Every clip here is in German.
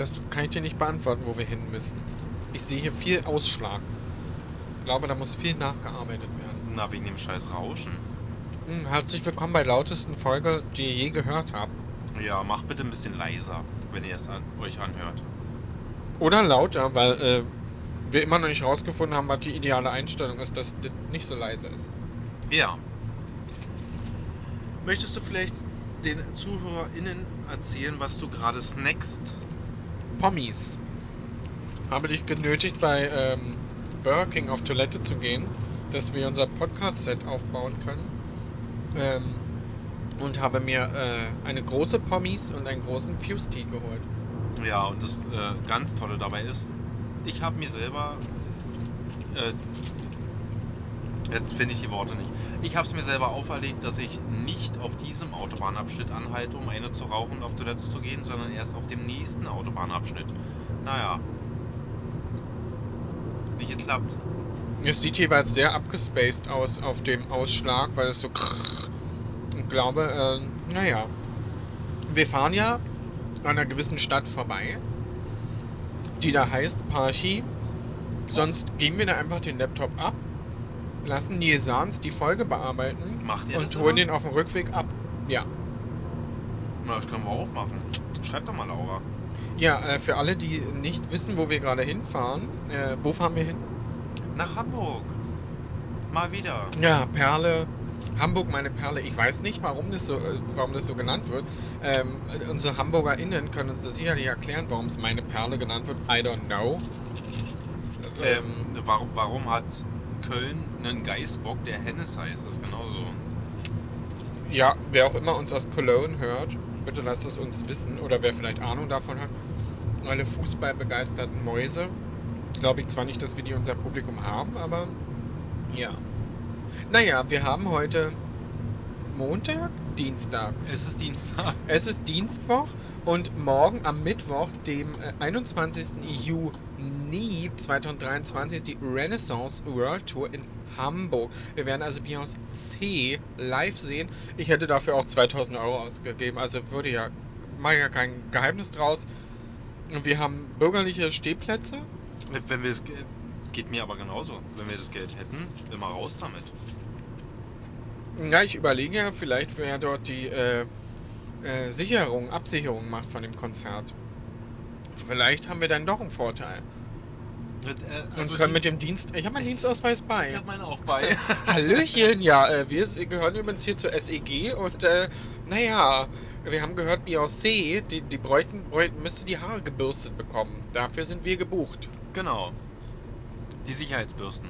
Das kann ich dir nicht beantworten, wo wir hin müssen. Ich sehe hier viel Ausschlag. Ich glaube, da muss viel nachgearbeitet werden. Na, wegen dem scheiß Rauschen. Hm, herzlich willkommen bei lautesten Folge, die ihr je gehört habt. Ja, mach bitte ein bisschen leiser, wenn ihr es an, euch anhört. Oder lauter, weil äh, wir immer noch nicht rausgefunden haben, was die ideale Einstellung ist, dass das nicht so leise ist. Ja. Möchtest du vielleicht den ZuhörerInnen erzählen, was du gerade snackst? Pommies. Habe dich genötigt, bei ähm, Burger King auf Toilette zu gehen, dass wir unser Podcast-Set aufbauen können. Ähm, und habe mir äh, eine große Pommies und einen großen Fuse-Tea geholt. Ja, und das äh, ganz Tolle dabei ist, ich habe mir selber. Äh, jetzt finde ich die Worte nicht. Ich habe es mir selber auferlegt, dass ich nicht auf diesem Autobahnabschnitt anhalte, um eine zu rauchen und auf Toilette zu gehen, sondern erst auf dem nächsten Autobahnabschnitt. Naja. Nicht geklappt. Es sieht jeweils sehr abgespaced aus auf dem Ausschlag, weil es so. Ich glaube, äh, naja. Wir fahren ja an einer gewissen Stadt vorbei, die da heißt Parchi. Sonst geben wir da einfach den Laptop ab, lassen Sahns die Folge bearbeiten Macht ihr das und holen immer? den auf dem Rückweg ab. Ja. Na, das können wir auch machen. Schreib doch mal, Laura. Ja, äh, für alle, die nicht wissen, wo wir gerade hinfahren, äh, wo fahren wir hin? Nach Hamburg. Mal wieder. Ja, Perle. Hamburg, meine Perle. Ich weiß nicht, warum das so, äh, warum das so genannt wird. Ähm, unsere HamburgerInnen können uns das sicherlich erklären, warum es meine Perle genannt wird. I don't know. Ähm, warum, warum hat Köln einen Geißbock, der Hennes heißt? Das ist genauso. Ja, wer auch immer uns aus Cologne hört, bitte lasst es uns wissen. Oder wer vielleicht Ahnung davon hat. Alle fußballbegeisterten Mäuse. Glaube ich zwar nicht, dass wir die in unserem Publikum haben, aber ja. Naja, wir haben heute Montag, Dienstag. Es ist Dienstag. Es ist Dienstwoch und morgen am Mittwoch, dem äh, 21. Juni 2023, ist die Renaissance World Tour in Hamburg. Wir werden also Beyoncé live sehen. Ich hätte dafür auch 2000 Euro ausgegeben, also würde ja, mache ja kein Geheimnis draus. Und wir haben bürgerliche Stehplätze. Wenn wir es geht mir aber genauso. Wenn wir das Geld hätten, immer raus damit. Ja, ich überlege ja, vielleicht wer dort die äh, äh, Sicherung, Absicherung macht von dem Konzert. Vielleicht haben wir dann doch einen Vorteil. Äh, Und können mit dem Dienst. Ich habe meinen Dienstausweis Ich bei. habe meine auch bei. Hallöchen, ja, äh, wir gehören übrigens hier zur SEG und äh, naja, wir haben gehört, Beyoncé, die, die bräuten, bräuten, müsste die Haare gebürstet bekommen. Dafür sind wir gebucht. genau. Die Sicherheitsbürsten.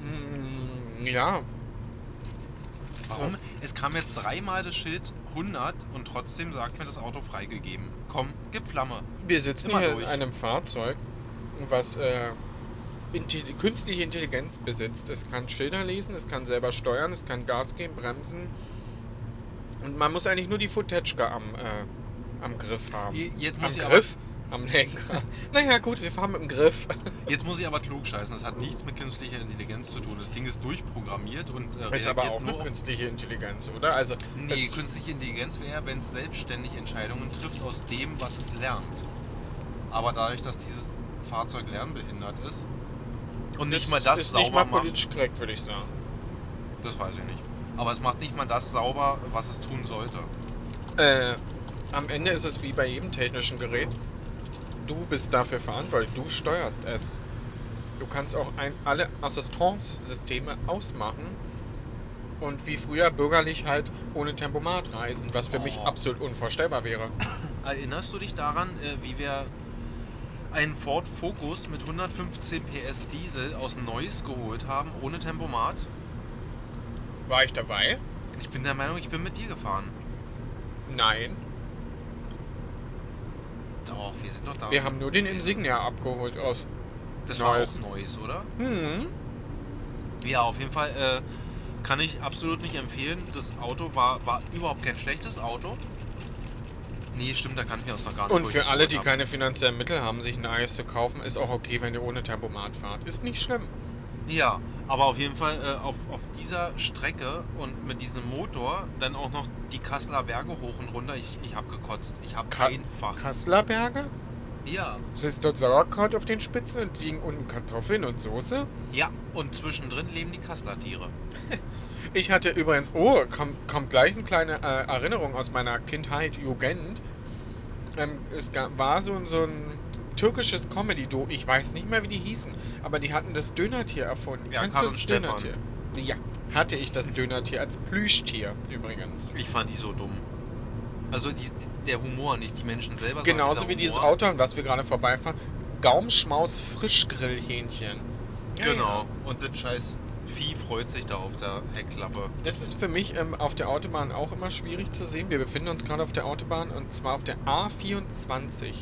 Mm, ja, Warum? Es kam jetzt dreimal das Schild 100 und trotzdem sagt mir das Auto freigegeben. Komm, gib Flamme. wir sitzen Immer hier durch. in einem Fahrzeug, was äh, Intelli künstliche Intelligenz besitzt. Es kann Schilder lesen, es kann selber steuern, es kann Gas geben, bremsen. Und man muss eigentlich nur die Footage am, äh, am Griff haben. Je- Jetzt Am muss, aber, Griff? Am Lenker. naja, gut, wir fahren mit dem Griff. jetzt muss ich aber klug scheißen. Das hat nichts mit künstlicher Intelligenz zu tun. Das Ding ist durchprogrammiert und äh, Ist aber auch eine nur auf- künstliche Intelligenz, oder? Also, Nee, das- künstliche Intelligenz wäre, wenn es selbstständig Entscheidungen trifft aus dem, was es lernt. Aber dadurch, dass dieses Fahrzeug lernbehindert ist und nicht mal das ist sauber nicht mal politisch korrekt, würde ich sagen. das weiß ich nicht. Aber es macht nicht mal das sauber, was es tun sollte. Äh, am Ende ist es wie bei jedem technischen Gerät. Du bist dafür verantwortlich, du steuerst es. Du kannst auch ein, alle Assistenzsysteme ausmachen und wie früher bürgerlich halt ohne Tempomat reisen, was für mich Oh. absolut unvorstellbar wäre. Erinnerst du dich daran, äh, wie wir einen Ford Focus mit 115 PS Diesel aus Neuss geholt haben, ohne Tempomat? War ich dabei? Ich bin der Meinung, ich bin mit dir gefahren. Nein. Doch, wir sind doch da. Wir haben nur den Insignia abgeholt aus. Das war auch Neuss, oder? Hm. Ja, auf jeden Fall äh, kann ich absolut nicht empfehlen. Das Auto war, war überhaupt kein schlechtes Auto. Nee, stimmt, da kannten wir uns noch gar nicht. Und ich für alle, die hab. keine finanziellen Mittel haben, sich ein Eis zu kaufen, ist auch okay, wenn ihr ohne Tempomat fahrt. Ist nicht schlimm. Ja, aber auf jeden Fall äh, auf, auf dieser Strecke und mit diesem Motor dann auch noch die Kasseler Berge hoch und runter. Ich, ich habe gekotzt. Ich habe Ka- einfach. Kasseler Berge? Ja, Es ist dort Sauerkraut auf den Spitzen und liegen unten Kartoffeln und Soße. ja. Und zwischendrin leben die Kasseler Tiere. Ich hatte übrigens, oh, kommt, kommt gleich eine kleine äh, Erinnerung aus meiner Kindheit, Jugend. Ähm, es gab, war so, so ein türkisches Comedy-Duo, ich weiß nicht mehr, wie die hießen, aber die hatten das Dönertier erfunden. Ja, Kennst Karl du das. Dönertier? Ja, hatte ich das Dönertier als Plüschtier übrigens. Ich fand die so dumm. Also die, der Humor, nicht die Menschen selber. Genauso wie dieses. Auto, an was wir gerade vorbeifahren. Gaumschmaus Frischgrillhähnchen. Ja, Genau. ja. Und das scheiß Vieh freut sich da auf der Heckklappe. Das ist für mich ähm, auf der Autobahn auch immer schwierig zu sehen. Wir befinden uns gerade auf der Autobahn und zwar auf der A24.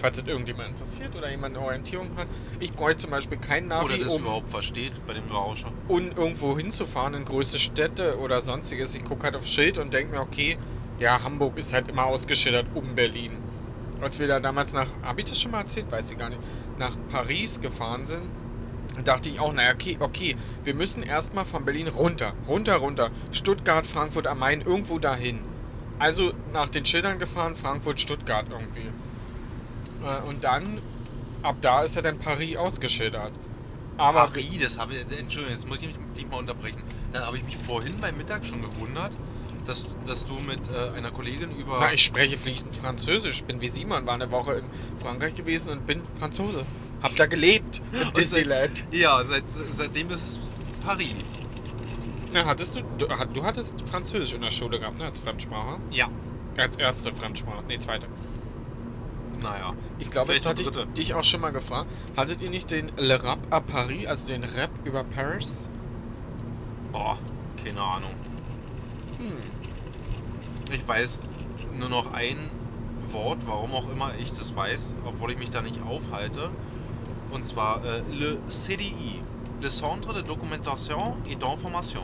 Falls es irgendjemand interessiert oder jemand eine Orientierung hat. Ich bräuchte zum Beispiel kein Navi, Oder das um, überhaupt versteht bei dem Rauscher. um irgendwo hinzufahren in größere Städte oder sonstiges. Ich gucke halt aufs Schild und denke mir, okay, ja, Hamburg ist halt immer ausgeschildert um Berlin. Als wir da damals nach, habe ich das schon mal erzählt? Weiß ich gar nicht. Nach Paris gefahren sind, dachte ich auch, naja, okay, okay, wir müssen erstmal von Berlin runter, runter, runter. Stuttgart, Frankfurt am Main, irgendwo dahin. Also nach den Schildern gefahren, Frankfurt, Stuttgart irgendwie. Äh, Und dann, ab da ist ja dann Paris ausgeschildert. Aber Paris, das habe ich. Entschuldigung, jetzt muss ich dich mal unterbrechen. Dann habe ich mich vorhin beim Mittag schon gewundert, dass, dass du mit äh, einer Kollegin über. na, ich spreche fließend Französisch. Bin wie Simon, war eine Woche in Frankreich gewesen und bin Franzose. Hab da gelebt. Im seit- Disneyland. ja, seit, seitdem ist es Paris. Na, hattest du, du, du hattest Französisch in der Schule gehabt, ne, als Fremdsprache? Ja. Als erste Fremdsprache. Nee, zweite. Naja. Ich glaube, das hatte ich dich auch schon mal gefragt. Hattet ihr nicht den Le Rap à Paris, also den Rap über Paris? Boah, keine Ahnung. Hm. Ich weiß nur noch ein Wort, warum auch immer ich das weiß, obwohl ich mich da nicht aufhalte. Und zwar äh, le CDI, le Centre de Documentation et d'Information.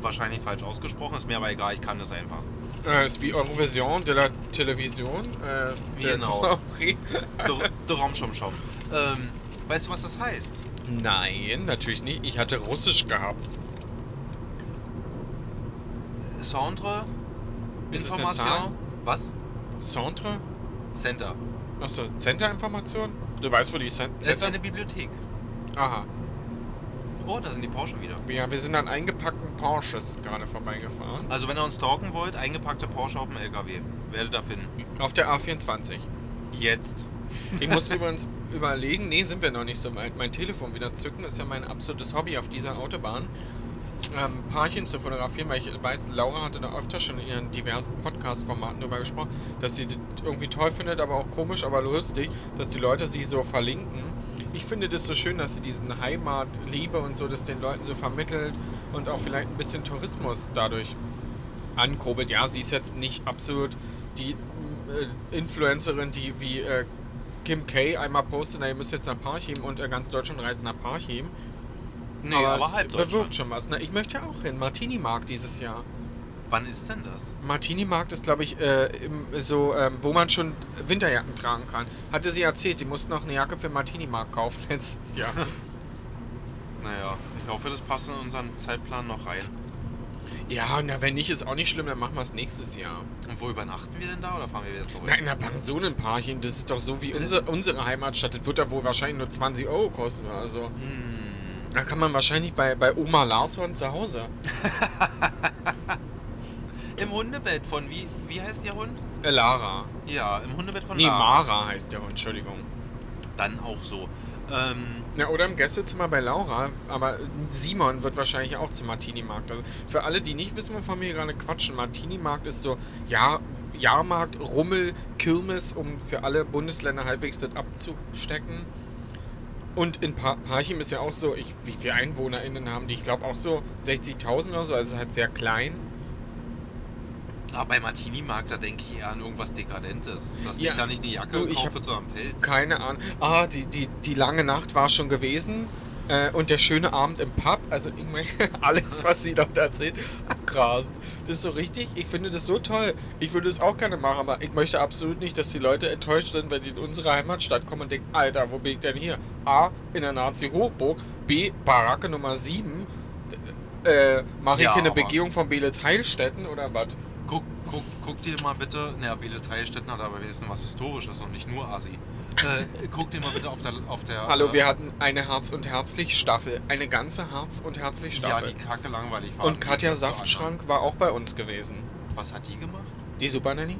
Wahrscheinlich falsch ausgesprochen, ist mir aber egal, ich kann das einfach. Äh, ist wie Eurovision de la Television. Äh, Genau. Der Ramschomschom. Ähm, weißt du, was das heißt? Nein, natürlich nicht. Ich hatte Russisch gehabt. Centre Ist es eine Zahl? Information. Was? Centre? Center. Achso, Center-Information? Du weißt, wo die Cent Das ist Center... eine Bibliothek. Aha. Oh, da sind die Porsche wieder. Ja, wir sind an eingepackten Porsches gerade vorbeigefahren. Also wenn ihr uns stalken wollt, eingepackte Porsche auf dem LKW. Werdet ihr finden. Auf der A24. Jetzt. Ich muss übrigens überlegen, nee, sind wir noch nicht so weit. Mein Telefon wieder zücken ist ja mein absolutes Hobby auf dieser Autobahn. Ähm, Paarchen zu fotografieren, weil ich weiß, Laura hatte da öfter schon in ihren diversen Podcast-Formaten darüber gesprochen, dass sie das irgendwie toll findet, aber auch komisch, aber lustig, dass die Leute sie so verlinken. Ich finde das so schön, dass sie diesen Heimatliebe und so, das den Leuten so vermittelt und auch vielleicht ein bisschen Tourismus dadurch ankurbelt. Ja, sie ist jetzt nicht absolut die äh, Influencerin, die wie äh, Kim K einmal postet, na, ihr müsst jetzt nach Parchim und äh, ganz Deutschland reist nach Parchim. Nee, aber, es halb bewirkt schon was. Na, ich möchte ja auch hin. Martini-Markt dieses Jahr. Wann ist denn das? Martini-Markt ist, glaube ich, äh, im, so, ähm, wo man schon Winterjacken tragen kann. Hatte sie erzählt, sie mussten noch eine Jacke für Martini-Markt kaufen letztes Jahr. Naja, ich hoffe, das passt in unseren Zeitplan noch rein. ja, na, wenn nicht, ist auch nicht schlimm, dann machen wir es nächstes Jahr. Und wo übernachten wir denn da oder fahren wir wieder zurück? Na, in der Pension in Parchim, das ist doch so wie unser, unsere Heimatstadt. Das wird da wohl wahrscheinlich nur 20 Euro kosten oder so. Hm. Da kann man wahrscheinlich bei, bei Oma Larson zu Hause. Im Hundebett von wie, wie heißt der Hund? Äh, Lara. Ja, im Hundebett von Nee, Lara. Mara heißt der Hund, Entschuldigung. Dann auch so. Ähm, Ja, oder im Gästezimmer bei Laura, aber Simon wird wahrscheinlich auch zum Martini-Markt. Also für alle, die nicht wissen, wovon wir gerade quatschen, Martini-Markt ist so, ja, Jahrmarkt, Rummel, Kirmes, um für alle Bundesländer halbwegs das abzustecken. Und in pa Parchim ist ja auch so, ich, wie viele EinwohnerInnen haben die? Ich glaube auch so 60.000 oder so, also halt sehr klein. Aber bei Martini-Markt, da denke ich eher an irgendwas Dekadentes. Dass Ja. ich da nicht eine Jacke Du, ich kaufe, sondern Pelz. Keine Ahnung. Ah, die, die, die lange Nacht war schon gewesen. Äh, und der schöne Abend im Pub, also alles, was sie dort erzählt, abgrast. Das ist so richtig, ich finde das so toll. Ich würde es auch gerne machen, aber ich möchte absolut nicht, dass die Leute enttäuscht sind, wenn die in unsere Heimatstadt kommen und denken, Alter, wo bin ich denn hier? A, in der Nazi-Hochburg, B, Baracke Nummer 7, äh, mache ich Ja, hier eine Begehung von Belitz Heilstätten oder was? Guck, guck, dir mal bitte, naja, Belitz Heilstätten hat aber wenigstens was Historisches und nicht nur Assi. Äh, guck dir mal bitte auf der. Auf der Hallo, äh, wir hatten eine Herz- und Herzlich-Staffel. Eine ganze Herz- und Ja, Herzlich-Staffel. die kacke langweilig war. und Katja Saftschrank war auch bei uns gewesen. Was hat die gemacht? Die Super Nanny?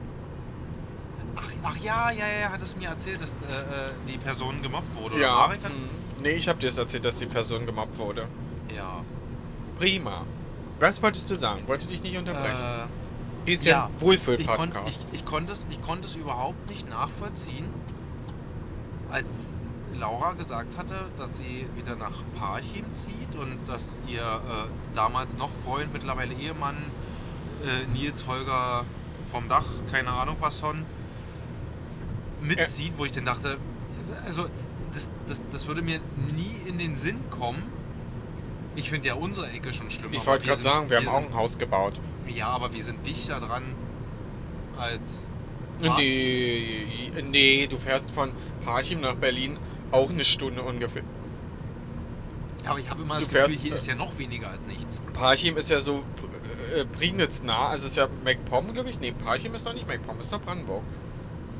Ach, ach ja, ja, ja, hat es mir erzählt, dass äh, äh, die Person gemobbt wurde. Oder Marek hat- Hm. Nee, ich habe dir das erzählt, dass die Person gemobbt wurde. Ja. Prima. Was wolltest du sagen? Wollte dich nicht unterbrechen. Äh, Ist ja, ein ich, ich, Wohlfühl-Podcast. ich, konnte es, ich konnte es überhaupt nicht nachvollziehen, als Laura gesagt hatte, dass sie wieder nach Parchim zieht und dass ihr äh, damals noch Freund, mittlerweile Ehemann, äh, Nils Holger vom Dach, keine Ahnung was schon, mitzieht, wo ich dann dachte, also das, das, das würde mir nie in den Sinn kommen. Ich finde ja unsere Ecke schon schlimmer. Ich aber wollte gerade sagen, wir haben auch sind- ein Haus gebaut. ja, aber wir sind dichter dran als. Nee, nee, du fährst von Parchim nach Berlin auch eine Stunde ungefähr. Ja, aber ich habe immer Du das Gefühl, fährst, hier äh, ist ja noch weniger als nichts. Parchim ist ja so äh, Prignitz nah, also ist ja MacPom, glaube ich. Nee, Parchim ist doch nicht MacPom, ist doch Brandenburg.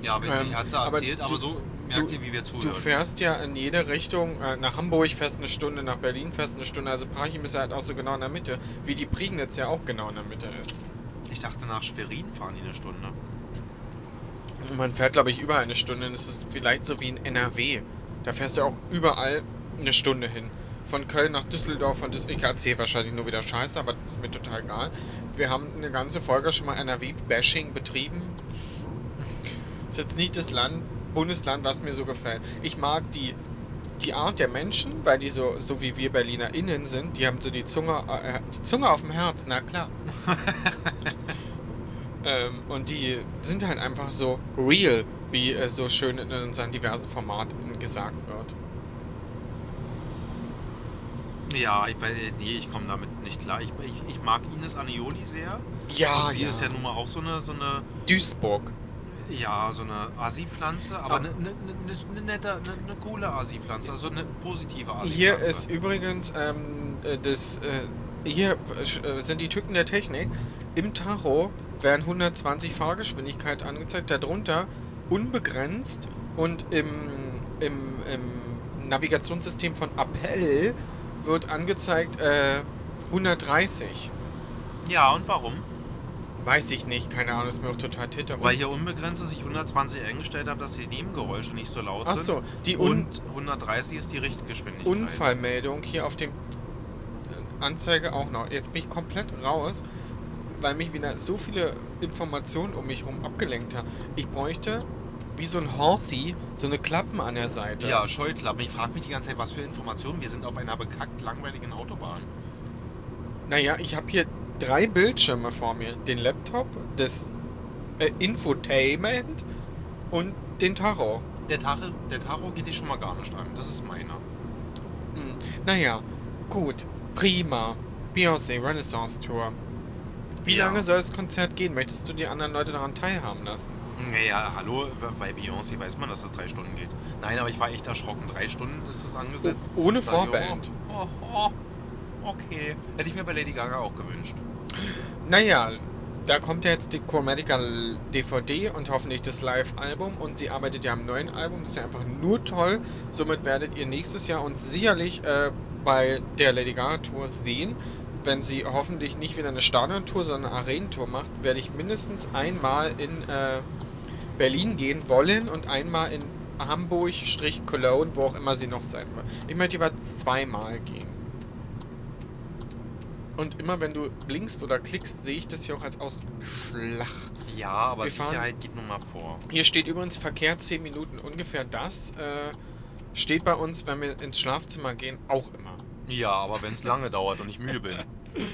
Ja, weiß ähm, nicht, hat sie aber erzählt, aber, du- so merkt du- ihr, wie wir Du zuhören. fährst ja in jede Richtung, äh, nach Hamburg fährst eine Stunde, nach Berlin fährst eine Stunde. Also Parchim ist ja halt auch so genau in der Mitte, wie die Prignitz ja auch genau in der Mitte ist. Ich dachte, nach Schwerin fahren die eine Stunde. Und Man fährt, glaube ich, überall eine Stunde. Das ist vielleicht so wie in NRW. Da fährst du auch überall eine Stunde hin. Von Köln nach Düsseldorf, von Düsseldorf. Ich erzähle wahrscheinlich nur wieder Scheiße, aber das ist mir total egal. Wir haben eine ganze Folge schon mal NRW-Bashing betrieben. Ist jetzt nicht das Land, Bundesland, was mir so gefällt. Ich mag die, die Art der Menschen, weil die so, so wie wir BerlinerInnen sind, die haben so die Zunge, äh, die Zunge auf dem Herz, na klar. ähm, und die sind halt einfach so real, wie es so schön in unseren diversen Formaten gesagt wird. Ja, ich, nee, ich komme damit nicht klar. Ich, ich, ich mag Ines Anioli sehr. Ja, und sie ja. ist ja nun mal auch so eine, so eine, Duisburg. Ja, so eine Assi-Pflanze, aber eine, eine, eine, eine nette, eine, eine coole Assi-Pflanze, also eine positive Assi-Pflanze. Hier ist übrigens ähm, äh, das. Äh, hier äh, sind die Tücken der Technik. Im Tacho werden 120 Fahrgeschwindigkeit angezeigt, darunter unbegrenzt und im, im, im Navigationssystem von Appell wird angezeigt äh, 130. Ja, und warum? Weiß ich nicht, keine Ahnung, ist mir auch total titter. Weil hier unbegrenzt ist, ich 120 eingestellt habe, dass die Nebengeräusche nicht so laut sind. Achso, die Un Und 130 ist die Richtgeschwindigkeit. Unfallmeldung hier auf dem Anzeige auch noch. Jetzt bin ich komplett raus, weil mich wieder so viele Informationen um mich herum abgelenkt haben. Ich bräuchte wie so ein Horsey so eine Klappen an der Seite. Ja, Scheuklappen. Ich frage mich die ganze Zeit, was für Informationen. Wir sind auf einer bekackt langweiligen Autobahn. Naja, ich habe hier drei Bildschirme vor mir. Den Laptop, das äh, Infotainment und den Tacho. Der, Tacho, der Tacho geht dich schon mal gar nicht an. Das ist meiner. Hm. Naja, gut. Prima. Beyoncé Renaissance Tour. Wie Ja. lange soll das Konzert gehen? Möchtest du die anderen Leute daran teilhaben lassen? Naja, hallo, bei Beyoncé weiß man, dass es drei Stunden geht. Nein, aber ich war echt erschrocken. Drei Stunden ist es angesetzt. Oh, ohne Vorband. Oh, oh, oh, okay. Hätte ich mir bei Lady Gaga auch gewünscht. Naja, da kommt ja jetzt die Chromatica DVD und hoffentlich das Live-Album und sie arbeitet ja am neuen Album, ist ja einfach nur toll. Somit werdet ihr nächstes Jahr uns sicherlich äh, bei der Lady Gaga Tour sehen. Wenn sie hoffentlich nicht wieder eine Stadiontour, sondern eine Arenentour macht, werde ich mindestens einmal in äh, Berlin gehen wollen und einmal in Hamburg-Cologne, wo auch immer sie noch sein wird. Ich möchte jeweils zweimal gehen. Und immer wenn du blinkst oder klickst, sehe ich das hier auch als Ausschlag. Ja, aber Wir fahren- Sicherheit geht nun mal vor. Hier steht übrigens Verkehr 10 Minuten. Ungefähr das äh, steht bei uns, wenn wir ins Schlafzimmer gehen, auch immer. Ja, aber wenn es lange dauert und ich müde bin.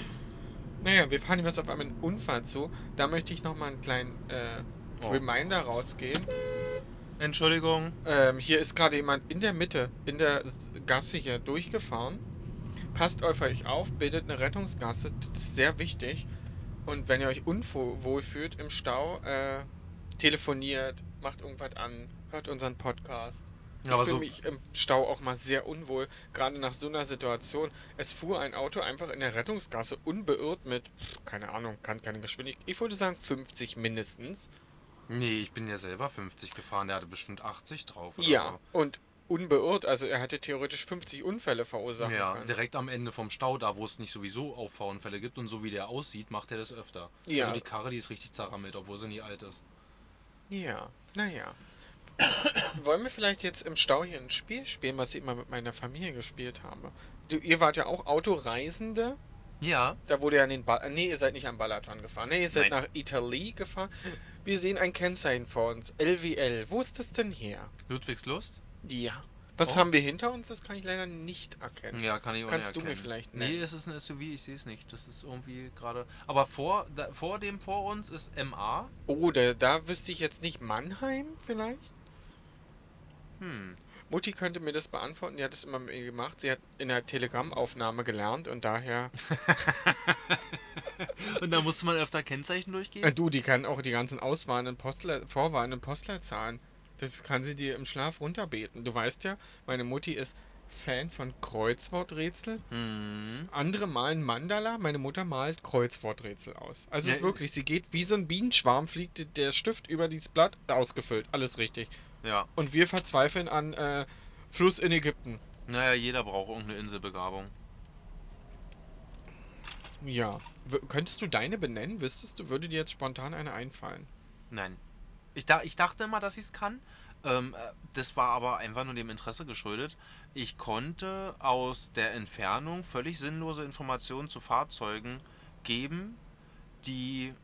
Naja, wir fahren jetzt auf einmal einen Unfall zu. Da möchte ich nochmal einen kleinen äh, Oh. Reminder rausgehen. Entschuldigung. Ähm, hier ist gerade jemand in der Mitte, in der Gasse hier durchgefahren. Passt auf euch auf, bildet eine Rettungsgasse, das ist sehr wichtig. Und wenn ihr euch unwohl fühlt im Stau, äh, telefoniert, macht irgendwas an, hört unseren Podcast. Ich aber fühle so, mich im Stau auch mal sehr unwohl, gerade nach so einer Situation. Es fuhr ein Auto einfach in der Rettungsgasse unbeirrt mit, keine Ahnung, kann keine Geschwindigkeit, ich würde sagen 50 mindestens. nee, ich bin ja selber 50 gefahren, der hatte bestimmt 80 drauf. Oder Ja, und unbeirrt, also er hätte theoretisch 50 Unfälle so. verursachen Ja, können. direkt am Ende vom Stau, da wo es nicht sowieso Auffahrunfälle gibt und so wie der aussieht, macht er das öfter. Ja. Also die Karre, die ist richtig zerrammelt, obwohl sie nie alt ist. Ja, naja. Wollen wir vielleicht jetzt im Stau hier ein Spiel spielen, was ich immer mit meiner Familie gespielt habe? Du, ihr wart ja auch Autoreisende. Ja. Da wurde ja an den ba Nee, ihr seid nicht am Balaton gefahren. Nee, ihr seid Nein. nach Italy gefahren. Wir sehen ein Kennzeichen vor uns. LWL. Wo ist das denn her? Ludwigslust? Ja. Was Oh. haben wir hinter uns? Das kann ich leider nicht erkennen. Ja, kann ich auch Kannst nicht du mir vielleicht Nee, nennen? es ist ein SUV, ich sehe es nicht. Das ist irgendwie gerade. Aber vor, da, vor dem vor uns ist MA. Oh, da, da wüsste ich jetzt nicht Mannheim vielleicht? Hm. Mutti könnte mir das beantworten. Die hat es immer mit mir gemacht. Sie hat in der Telegram-Aufnahme gelernt und daher. Und da musste man öfter Kennzeichen durchgehen? Äh, du, die kann auch die ganzen auswahlenden Postler, vorwahlenden Postleitzahlen. Das kann sie dir im Schlaf runterbeten. Du weißt ja, meine Mutti ist Fan von Kreuzworträtsel. Hm. Andere malen Mandala, meine Mutter malt Kreuzworträtsel aus. Also es ist Ja, wirklich, sie geht wie so ein Bienenschwarm, fliegt der Stift über dieses Blatt, ausgefüllt, alles richtig. Ja. Und wir verzweifeln an äh, Fluss in Ägypten. Naja, jeder braucht irgendeine Inselbegabung. Ja. W könntest du deine benennen? Wüsstest du, würde dir jetzt spontan eine einfallen? Nein. Ich, da, ich dachte immer, dass ich es kann. Ähm, äh, das war aber einfach nur dem Interesse geschuldet. Ich konnte aus der Entfernung völlig sinnlose Informationen zu Fahrzeugen geben, die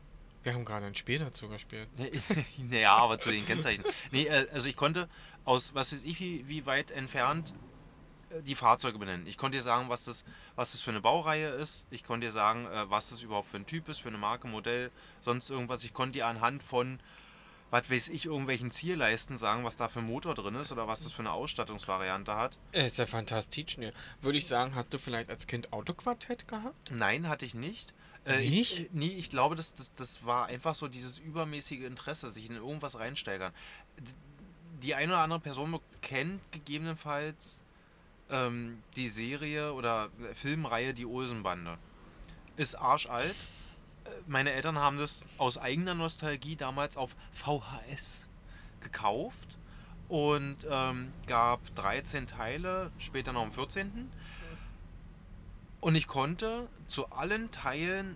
Wir haben gerade ein Spiel dazu gespielt. naja, aber zu den Kennzeichen. Nee, äh, also ich konnte aus, was weiß ich, wie, wie weit entfernt äh, die Fahrzeuge benennen. Ich konnte dir sagen, was das, was das für eine Baureihe ist. Ich konnte dir sagen, was das überhaupt für ein Typ ist, für eine Marke, Modell, sonst irgendwas. Ich konnte dir anhand von, was weiß ich, irgendwelchen Zierleisten sagen, was da für ein Motor drin ist oder was das für eine Ausstattungsvariante hat. Äh, Ist ja fantastisch. Ne? Würde ich sagen, hast du vielleicht als Kind Autoquartett gehabt? Nein, hatte ich nicht. Äh, Nicht? Ich, äh, nee, ich glaube, das, das, das war einfach so dieses übermäßige Interesse, sich in irgendwas reinsteigern. Die eine oder andere Person kennt gegebenenfalls ähm, die Serie oder Filmreihe Die Olsenbande. Ist arschalt. Meine Eltern haben das aus eigener Nostalgie damals auf VHS gekauft und ähm, gab 13 Teile, später noch am 14. Und ich konnte zu allen Teilen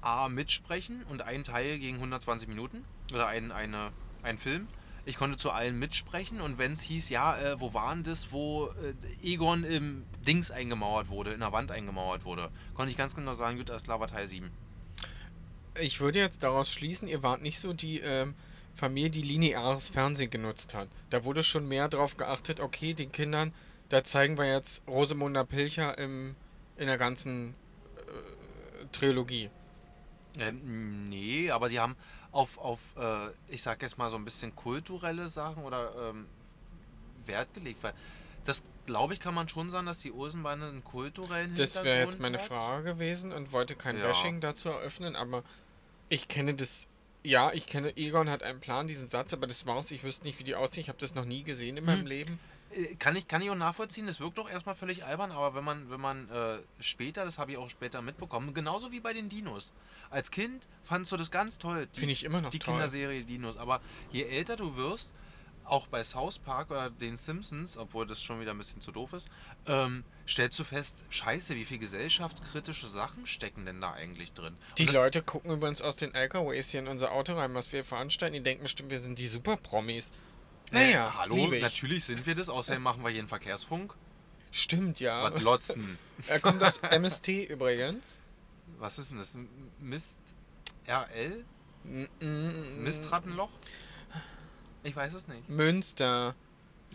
A mitsprechen und ein Teil ging 120 Minuten oder ein, eine, ein Film. Ich konnte zu allen mitsprechen und wenn es hieß, ja, äh, wo waren das, wo äh, Egon im Dings eingemauert wurde, in der Wand eingemauert wurde, konnte ich ganz genau sagen, gut, alles klar war Teil 7. Ich würde jetzt daraus schließen, ihr wart nicht so die ähm, Familie, die lineares Fernsehen genutzt hat. Da wurde schon mehr drauf geachtet, okay, den Kindern, da zeigen wir jetzt Rosamunde Pilcher im, in der ganzen äh, Trilogie. Ähm, nee, aber die haben auf, auf äh, ich sag jetzt mal so ein bisschen kulturelle Sachen oder ähm, Wert gelegt, weil das glaube ich kann man schon sagen, dass die Olsenbande einen kulturellen Das wäre jetzt Hintergrund meine hat. Frage gewesen und wollte kein Ja. Bashing dazu eröffnen, aber ich kenne das. Ja, ich kenne, Egon hat einen Plan, diesen Satz, aber das war's. Ich wüsste nicht, wie die aussehen. Ich habe das noch nie gesehen in meinem Hm. Leben. Äh, Kann ich, kann ich auch nachvollziehen, das wirkt doch erstmal völlig albern, aber wenn man, wenn man äh, später, das habe ich auch später mitbekommen, genauso wie bei den Dinos. Als Kind fandst du das ganz toll, die, Finde ich immer noch die toll. Kinderserie Dinos. Aber je älter du wirst, auch bei South Park oder den Simpsons, obwohl das schon wieder ein bisschen zu doof ist, ähm, stellst du fest, scheiße, wie viel gesellschaftskritische Sachen stecken denn da eigentlich drin? Die Leute gucken übrigens aus den LKWs hier in unser Auto rein, was wir veranstalten. Die denken bestimmt, wir sind die Super-Promis. Naja, äh, hallo, natürlich sind wir das, außerdem machen wir hier einen Verkehrsfunk. Stimmt, ja. Was lotzen? Er kommt aus MST übrigens. Was ist denn das? Mist RL? Mm, mm, Mistrattenloch? Ich weiß es nicht. Münster.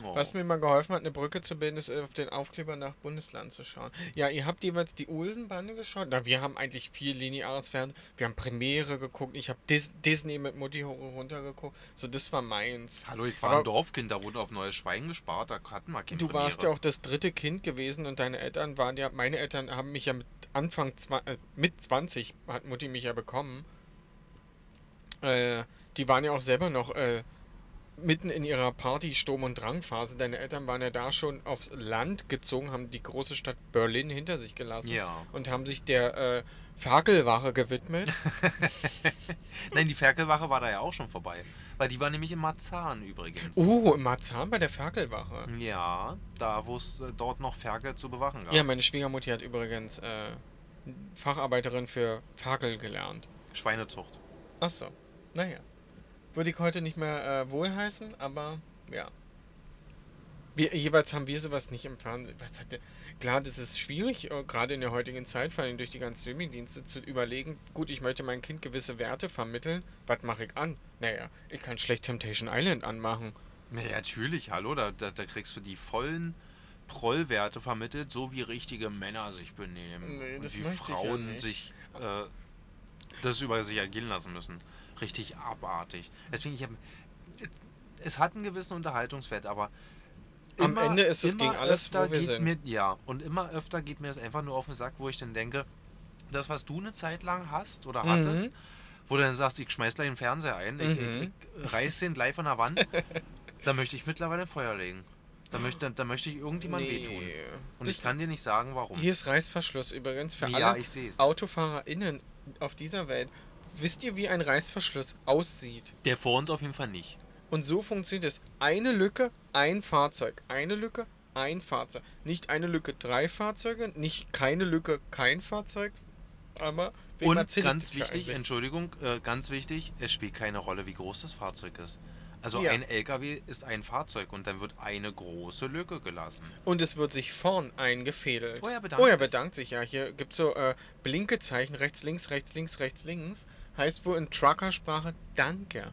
Oh. Was mir mal geholfen hat, eine Brücke zu bilden, ist äh, auf den Aufkleber nach Bundesland zu schauen. Ja, ihr habt jeweils die Olsen-Bande geschaut. Na, wir haben eigentlich viel lineares Fernsehen. Wir haben Premiere geguckt. Ich habe Dis Disney mit Mutti hoch und runter geguckt. So, das war meins. Hallo, ich war Aber- ein Dorfkind, da wurde auf neues Schwein gespart, da hatten wir keine Du warst ja Premiere. auch das dritte Kind gewesen und deine Eltern waren ja, meine Eltern haben mich ja mit Anfang, äh, mit 20, hat Mutti mich ja bekommen. Äh, die waren ja auch selber noch äh, mitten in ihrer Party, Sturm- und Drangphase. Deine Eltern waren ja da schon aufs Land gezogen, haben die große Stadt Berlin hinter sich gelassen Ja. und haben sich der äh, Fackelwache gewidmet. Nein, die Ferkelwache war da ja auch schon vorbei. Weil die war nämlich in Marzahn übrigens. Uh, im Marzahn bei der Fackelwache. Ja, da wo es äh, dort noch Ferkel zu bewachen gab. Ja, meine Schwiegermutti hat übrigens äh, Facharbeiterin für Fackel gelernt. Schweinezucht. Achso, naja. Würde ich heute nicht mehr äh, wohlheißen, aber ja. Wir, jeweils haben wir sowas nicht im Fernsehen. Klar, das ist schwierig, äh, gerade in der heutigen Zeit, vor allem durch die ganzen Streamingdienste, zu überlegen, gut, ich möchte meinem Kind gewisse Werte vermitteln, was mache ich an? Naja, ich kann schlecht Temptation Island anmachen. Ja, natürlich, hallo, da, da, da kriegst du die vollen Prollwerte vermittelt, so wie richtige Männer sich benehmen. Nee, und das wie ich ja Frauen nicht. sich äh, das über sich ergehen lassen müssen. Richtig abartig. Deswegen, ich habe. Es hat einen gewissen Unterhaltungswert, aber. Am Ende ist es immer gegen alles, wo wir geht sind. Mir, ja, und immer öfter geht mir das einfach nur auf den Sack, wo ich dann denke, das, was du eine Zeit lang hast oder Mhm. hattest, wo du dann sagst, ich schmeiß gleich den Fernseher ein, ich, Mhm. ich, ich reiß den gleich von der Wand, da möchte ich mittlerweile Feuer legen. Da möchte, da möchte ich irgendjemandem wehtun. Und Das- ich kann dir nicht sagen, warum. Hier ist Reißverschluss übrigens für ja, alle ich sehe es. AutofahrerInnen auf dieser Welt. Wisst ihr, wie ein Reißverschluss aussieht? Der vor uns auf jeden Fall nicht. Und so funktioniert es. Eine Lücke, ein Fahrzeug. Eine Lücke, ein Fahrzeug. Nicht eine Lücke, drei Fahrzeuge. Nicht keine Lücke, kein Fahrzeug. Aber Und ganz wichtig? Entschuldigung, äh, ganz wichtig, es spielt keine Rolle, wie groß das Fahrzeug ist. Also Ja. ein LKW ist ein Fahrzeug und dann wird eine große Lücke gelassen. Und es wird sich vorn eingefädelt. Oh, er bedankt Oh, sich. bedankt sich, ja. Hier gibt es so äh, Blinkezeichen, rechts, links, rechts, links, rechts, links. Heißt wohl in Truckersprache Danke.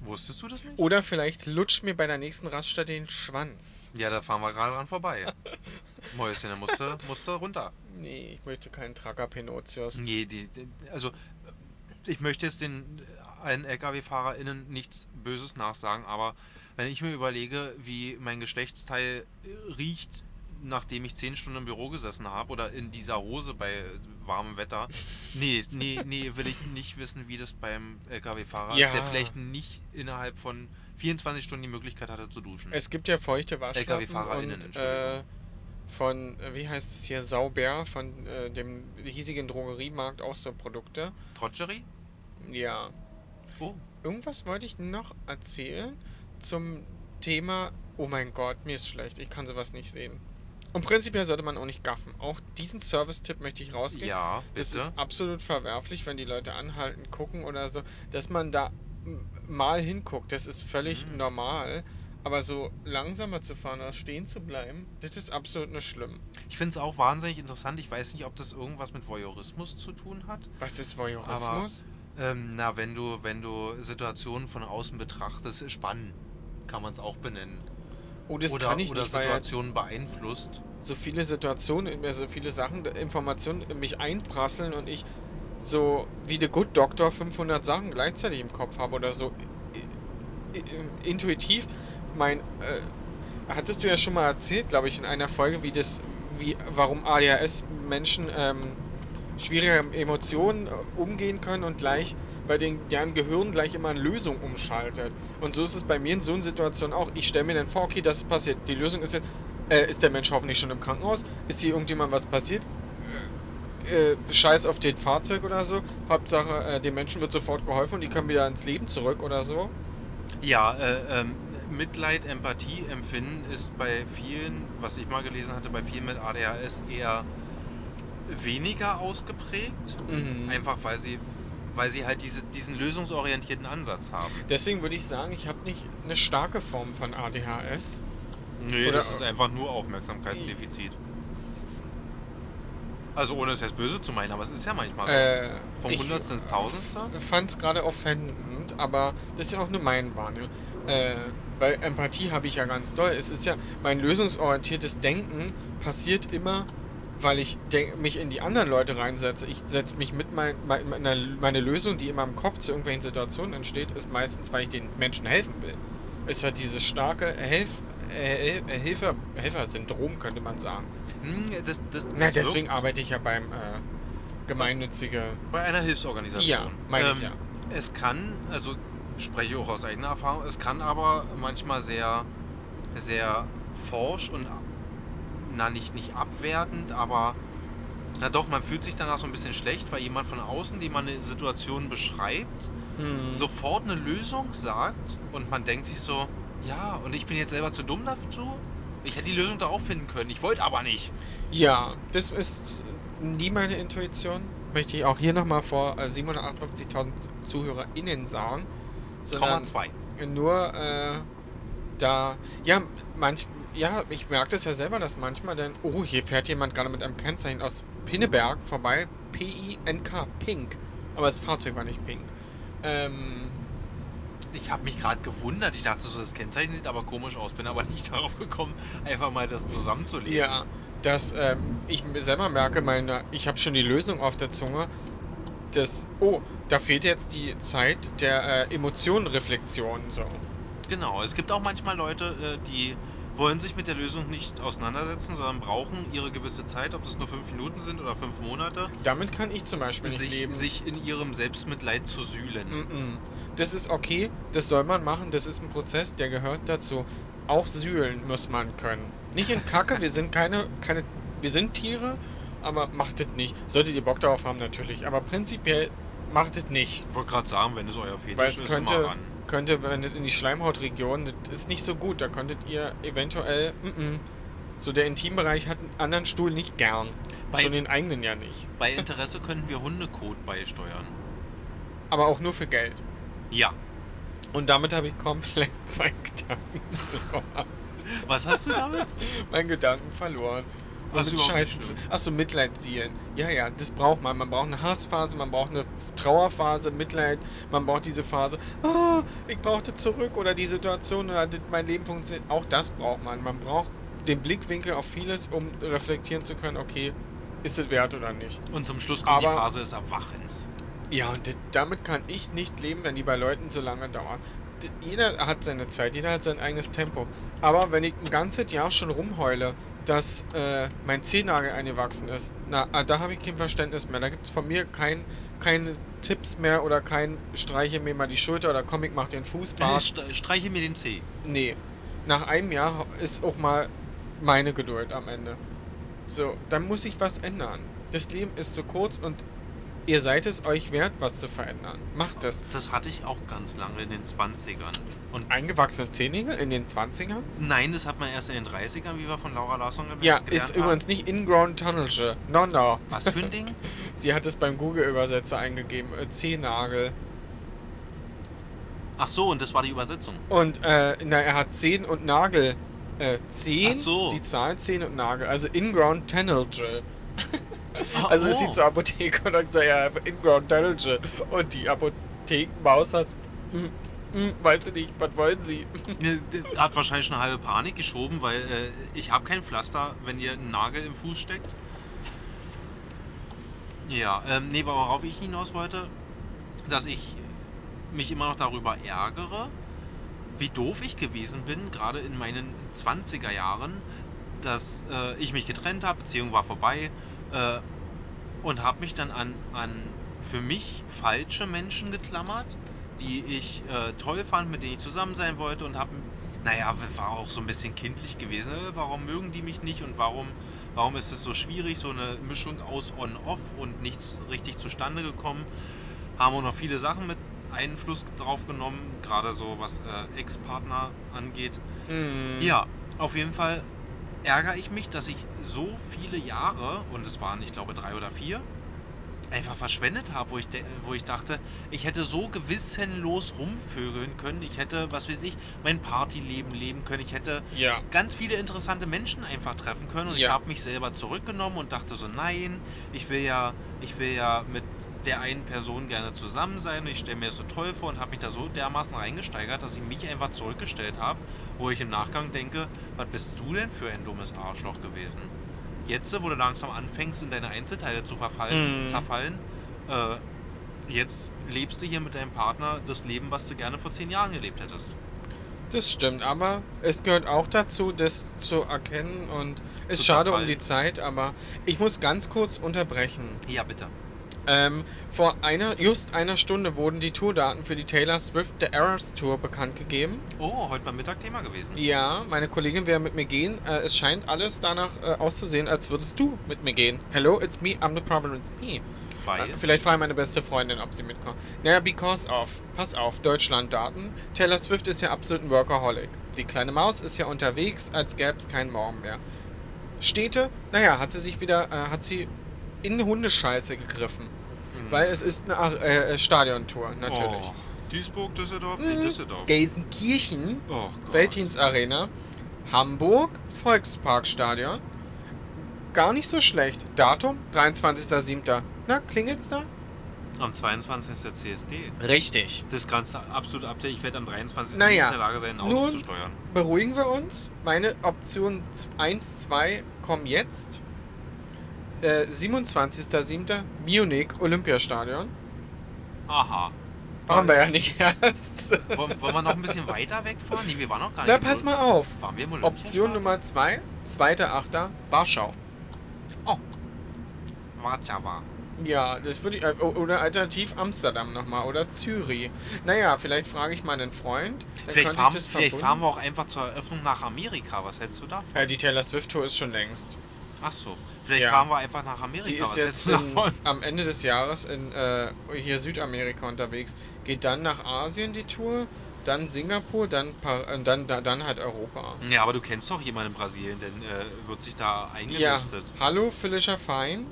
Wusstest du das nicht? Oder vielleicht lutscht mir bei der nächsten Raststätte den Schwanz. Ja, da fahren wir gerade dran vorbei. Mäuschen, da musst du, musst du runter. Nee, ich möchte keinen Trucker Pinotius. Nee, die, die, also ich möchte jetzt den allen LKW-FahrerInnen nichts Böses nachsagen, aber wenn ich mir überlege, wie mein Geschlechtsteil riecht, nachdem ich zehn Stunden im Büro gesessen habe oder in dieser Hose bei äh, warmem Wetter, nee, nee, nee, will ich nicht wissen, wie das beim LKW-Fahrer Ja. ist, der vielleicht nicht innerhalb von 24 Stunden die Möglichkeit hatte zu duschen. Es gibt ja feuchte Waschlappen LKW-FahrerInnen, und äh, von, äh, wie heißt es hier, Sauber, von äh, dem hiesigen Drogeriemarkt auch so Produkte. Trotschery? Ja. Oh, Irgendwas wollte ich noch erzählen zum Thema, oh mein Gott, mir ist schlecht, ich kann sowas nicht sehen. Und prinzipiell sollte man auch nicht gaffen. Auch diesen Service-Tipp möchte ich rausgeben. ja, Das bitte. ist absolut verwerflich, wenn die Leute anhalten, gucken oder so, dass man da mal hinguckt. Das ist völlig Mhm. normal. Aber so langsamer zu fahren oder stehen zu bleiben, das ist absolut nicht schlimm. Ich finde es auch wahnsinnig interessant. Ich weiß nicht, ob das irgendwas mit Voyeurismus zu tun hat. Was ist Voyeurismus? Ähm, na, wenn du, wenn du Situationen von außen betrachtest, spannend, kann man es auch benennen. Oh, das oder kann ich oder nicht, Situationen beeinflusst. so viele Situationen, so viele Sachen, Informationen in mich einprasseln und ich so wie der Good Doctor 500 Sachen gleichzeitig im Kopf habe oder so i- i- intuitiv mein äh, hattest du ja schon mal erzählt, glaube ich, in einer Folge, wie das wie warum ADHS Menschen ähm, schwierige Emotionen äh, umgehen können und gleich bei den deren Gehirn gleich immer eine Lösung umschaltet. Und so ist es bei mir in so einer Situation auch. Ich stelle mir dann vor, okay, das ist passiert. Die Lösung ist jetzt, äh, ist der Mensch hoffentlich schon im Krankenhaus? Ist hier irgendjemand was passiert? Äh, Scheiß auf den Fahrzeug oder so. Hauptsache, äh, dem Menschen wird sofort geholfen und die können wieder ins Leben zurück oder so. Ja, äh, ähm, Mitleid, Empathie, Empfinden ist bei vielen, was ich mal gelesen hatte, bei vielen mit ADHS eher weniger ausgeprägt. Mhm. Einfach weil sie, weil sie halt diese, diesen lösungsorientierten Ansatz haben. Deswegen würde ich sagen, ich habe nicht eine starke Form von ADHS. Nee, Oder- das ist einfach nur Aufmerksamkeitsdefizit. Also ohne es jetzt böse zu meinen, aber es ist ja manchmal so. Äh, Vom ich Hundertsten ins Tausendste? fand es gerade offendend, aber das ist ja auch nur meine Wahrnehmung. Äh, bei Empathie habe ich ja ganz doll. Es ist ja, mein lösungsorientiertes Denken passiert immer, weil ich denk, mich in die anderen Leute reinsetze. Ich setze mich mit mein, mein, meiner, meine Lösung, die in meinem Kopf zu irgendwelchen Situationen entsteht, ist meistens, weil ich den Menschen helfen will. Ist ja dieses starke Helf, äh, äh, Hilfe, Helfersyndrom, könnte man sagen. Hm, das, das, das Na, deswegen arbeite ich ja beim äh, gemeinnützige. bei einer Hilfsorganisation. Ja, meine ich ja. Es kann, also spreche ich auch aus eigener Erfahrung, es kann aber manchmal sehr, sehr forsch und na nicht, nicht abwertend, aber na doch, man fühlt sich danach so ein bisschen schlecht, weil jemand von außen, dem man eine Situation beschreibt, Hm. sofort eine Lösung sagt und man denkt sich so, ja, und ich bin jetzt selber zu dumm dazu? Ich hätte die Lösung da auch finden können, ich wollte aber nicht. Ja, das ist nie meine Intuition. Möchte ich auch hier nochmal vor äh, 758.000 ZuhörerInnen sagen. Komma zwei. nur äh, da, ja, manch, ja, ich merke das ja selber, dass manchmal dann, oh, hier fährt jemand gerade mit einem Kennzeichen aus Pinneberg vorbei, P-I-N-K, Pink. Aber das Fahrzeug war nicht pink. Ähm, Ich habe mich gerade gewundert. Ich dachte so, das Kennzeichen sieht aber komisch aus. Bin aber nicht darauf gekommen, einfach mal das zusammenzulesen. Ja, dass ähm, ich mir selber merke, meine, ich habe schon die Lösung auf der Zunge. Das, oh, da fehlt jetzt die Zeit der äh, Emotionenreflexion. So. Genau. Es gibt auch manchmal Leute, äh, die wollen sich mit der Lösung nicht auseinandersetzen, sondern brauchen ihre gewisse Zeit, ob das nur fünf Minuten sind oder fünf Monate, Damit kann ich zum Beispiel nicht sich, leben. sich in ihrem Selbstmitleid zu sühlen. Mm-mm. Das ist okay, das soll man machen, das ist ein Prozess, der gehört dazu. Auch sühlen muss man können. Nicht in Kacke, wir sind keine, keine, wir sind Tiere, aber macht es nicht. Solltet ihr Bock darauf haben, natürlich. Aber prinzipiell macht es nicht. Ich wollte gerade sagen, wenn es euer Fetisch Weil es ist, könnte, immer ran. Könnte, wenn in die Schleimhautregion, das ist nicht so gut. Da könntet ihr eventuell, mm-mm. so der Intimbereich hat einen anderen Stuhl nicht gern. Bei- Schon den eigenen ja nicht. Bei Interesse könnten wir Hundekot beisteuern. Aber auch nur für Geld. Ja. Und damit habe ich komplett meinen Gedanken verloren. Was hast du damit? meinen Gedanken verloren. Was mit Scheiße. Achso, Mitleid zielen. Ja, ja, das braucht man. Man braucht eine Hassphase, man braucht eine Trauerphase, Mitleid, man braucht diese Phase, oh, ich brauchte zurück oder die Situation, oder mein Leben funktioniert. Auch das braucht man. Man braucht den Blickwinkel auf vieles, um reflektieren zu können, okay, ist es wert oder nicht. Und zum Schluss kommt die Aber- Phase des Erwachens. Ja, und damit kann ich nicht leben, wenn die bei Leuten so lange dauern. Jeder hat seine Zeit, jeder hat sein eigenes Tempo. Aber wenn ich ein ganzes Jahr schon rumheule, dass äh, mein Zehennagel eingewachsen ist, na, ah, da habe ich kein Verständnis mehr. Da gibt es von mir kein, keine Tipps mehr oder kein Streiche mir mal die Schulter oder komm, ich mach den Fuß Äh, Streiche mir den C. Nee. Nach einem Jahr ist auch mal meine Geduld am Ende. So, dann muss sich was ändern. Das Leben ist zu kurz und ihr seid es euch wert, was zu verändern. Macht es. Das hatte ich auch ganz lange in den 20ern. Und Eingewachsene Zehennägel in den 20ern? nein, das hat man erst in den 30ern, wie wir von Laura Larsson gelernt Ja, gelernt ist haben. übrigens nicht Ingrown Tunnel. No, no. Was für ein Ding? Sie hat es beim Google-Übersetzer eingegeben. Äh, Zehennagel. Ach so, und das war die Übersetzung. Und, äh, na, er hat Zehn und Nagel. Äh, Zehn, Ach so. die Zahl Zehn und Nagel. Also Ingrown Tunnel. Ah, Also ist oh. sie zur Apotheke und hat gesagt, ja, Ingrown Tunnel. Und die Apothekenmaus hat, hm, hm, weiß ich nicht, was wollen Sie? Ne, Hat wahrscheinlich schon eine halbe Panik geschoben, weil äh, ich habe kein Pflaster, wenn ihr ein Nagel im Fuß steckt. Ja, ähm, nee, worauf ich hinaus wollte, dass ich mich immer noch darüber ärgere, wie doof ich gewesen bin, gerade in meinen 20er Jahren, dass äh, ich mich getrennt habe, Beziehung war vorbei äh, und habe mich dann an, an für mich falsche Menschen geklammert, die ich äh, toll fand, mit denen ich zusammen sein wollte und habe, naja, war auch so ein bisschen kindlich gewesen. Äh, warum mögen die mich nicht und warum, warum ist es so schwierig, so eine Mischung aus On-Off und nichts richtig zustande gekommen. Haben auch noch viele Sachen mit Einfluss drauf genommen, gerade so was äh, Ex-Partner angeht. Hm. Ja, auf jeden Fall ärgere ich mich, dass ich so viele Jahre, und es waren, ich glaube, drei oder vier, einfach verschwendet habe, wo ich, wo ich dachte, ich hätte so gewissenlos rumvögeln können. Ich hätte, was weiß ich, mein Partyleben leben können. Ich hätte Ja. ganz viele interessante Menschen einfach treffen können. Und ich Ja. habe mich selber zurückgenommen und dachte so, nein, ich will ja, ich will ja mit der einen Person gerne zusammen sein und ich stelle mir das so toll vor und habe mich da so dermaßen reingesteigert, dass ich mich einfach zurückgestellt habe, wo ich im Nachgang denke, was bist du denn für ein dummes Arschloch gewesen? Jetzt, wo du langsam anfängst, in deine Einzelteile zu verfallen, Mhm. zerfallen, äh, jetzt lebst du hier mit deinem Partner das Leben, was du gerne vor zehn Jahren gelebt hättest. Das stimmt, aber es gehört auch dazu, das zu erkennen und ist Zu schade um die Zeit, aber ich muss ganz kurz unterbrechen. Ja, bitte. Ähm, vor einer, just einer Stunde wurden die Tourdaten für die Taylor Swift The Eras Tour bekannt gegeben. Oh, heute mal Mittag Thema gewesen. Ja, meine Kollegin will mit mir gehen. Äh, es scheint alles danach äh, auszusehen, als würdest du mit mir gehen. Hello, it's me, I'm the problem, it's me. Weil, Äh, Vielleicht frage meine beste Freundin, ob sie mitkommt. Naja, because of. Pass auf, Deutschland-Daten. Taylor Swift ist ja absolut ein Workaholic. Die kleine Maus ist ja unterwegs, als gäbe es keinen Morgen mehr. Städte, naja, hat sie sich wieder, äh, hat sie in Hundescheiße gegriffen. Mhm. Weil es ist eine äh, äh, Stadiontour, natürlich. Oh, Duisburg, Düsseldorf, Mhm. Düsseldorf. Gelsenkirchen, Oh. Veltins Arena. Hamburg, Volksparkstadion. Gar nicht so schlecht. Datum, 23.07. Na, klingelt's da? Am 22. ist der CSD. Richtig. Das ganze absolut Update. Ich werde am 23. Naja, nicht in der Lage sein, ein Auto nun- zu steuern. Beruhigen wir uns. Meine Option 1, 2 kommen jetzt. Äh, 27.07. Munich Olympiastadion. Aha. Waren wir ja nicht erst. Wollen, wollen wir noch ein bisschen weiter wegfahren? Nee, wir waren noch gar nicht. Na, pass mal auf. Waren wir im Option? Nummer 2, 2.8. Warschau. Warschau. Ja, das würde ich. äh, Oder alternativ Amsterdam nochmal. Oder Zürich. Naja, vielleicht frage ich mal einen Freund. Dann Vielleicht, fahren, ich das vielleicht fahren wir auch einfach zur Eröffnung nach Amerika. Was hältst du davon? Ja, die Taylor Swift Tour ist schon längst. Ach so. Vielleicht Ja. fahren wir einfach nach Amerika. Sie ist jetzt in, am Ende des Jahres in äh, hier Südamerika unterwegs. Geht dann nach Asien die Tour, dann Singapur, dann äh, dann da- dann halt Europa. Ja, aber du kennst doch jemanden in Brasilien, denn äh, wird sich da Ja, eingelistet. hallo Felicia Fein.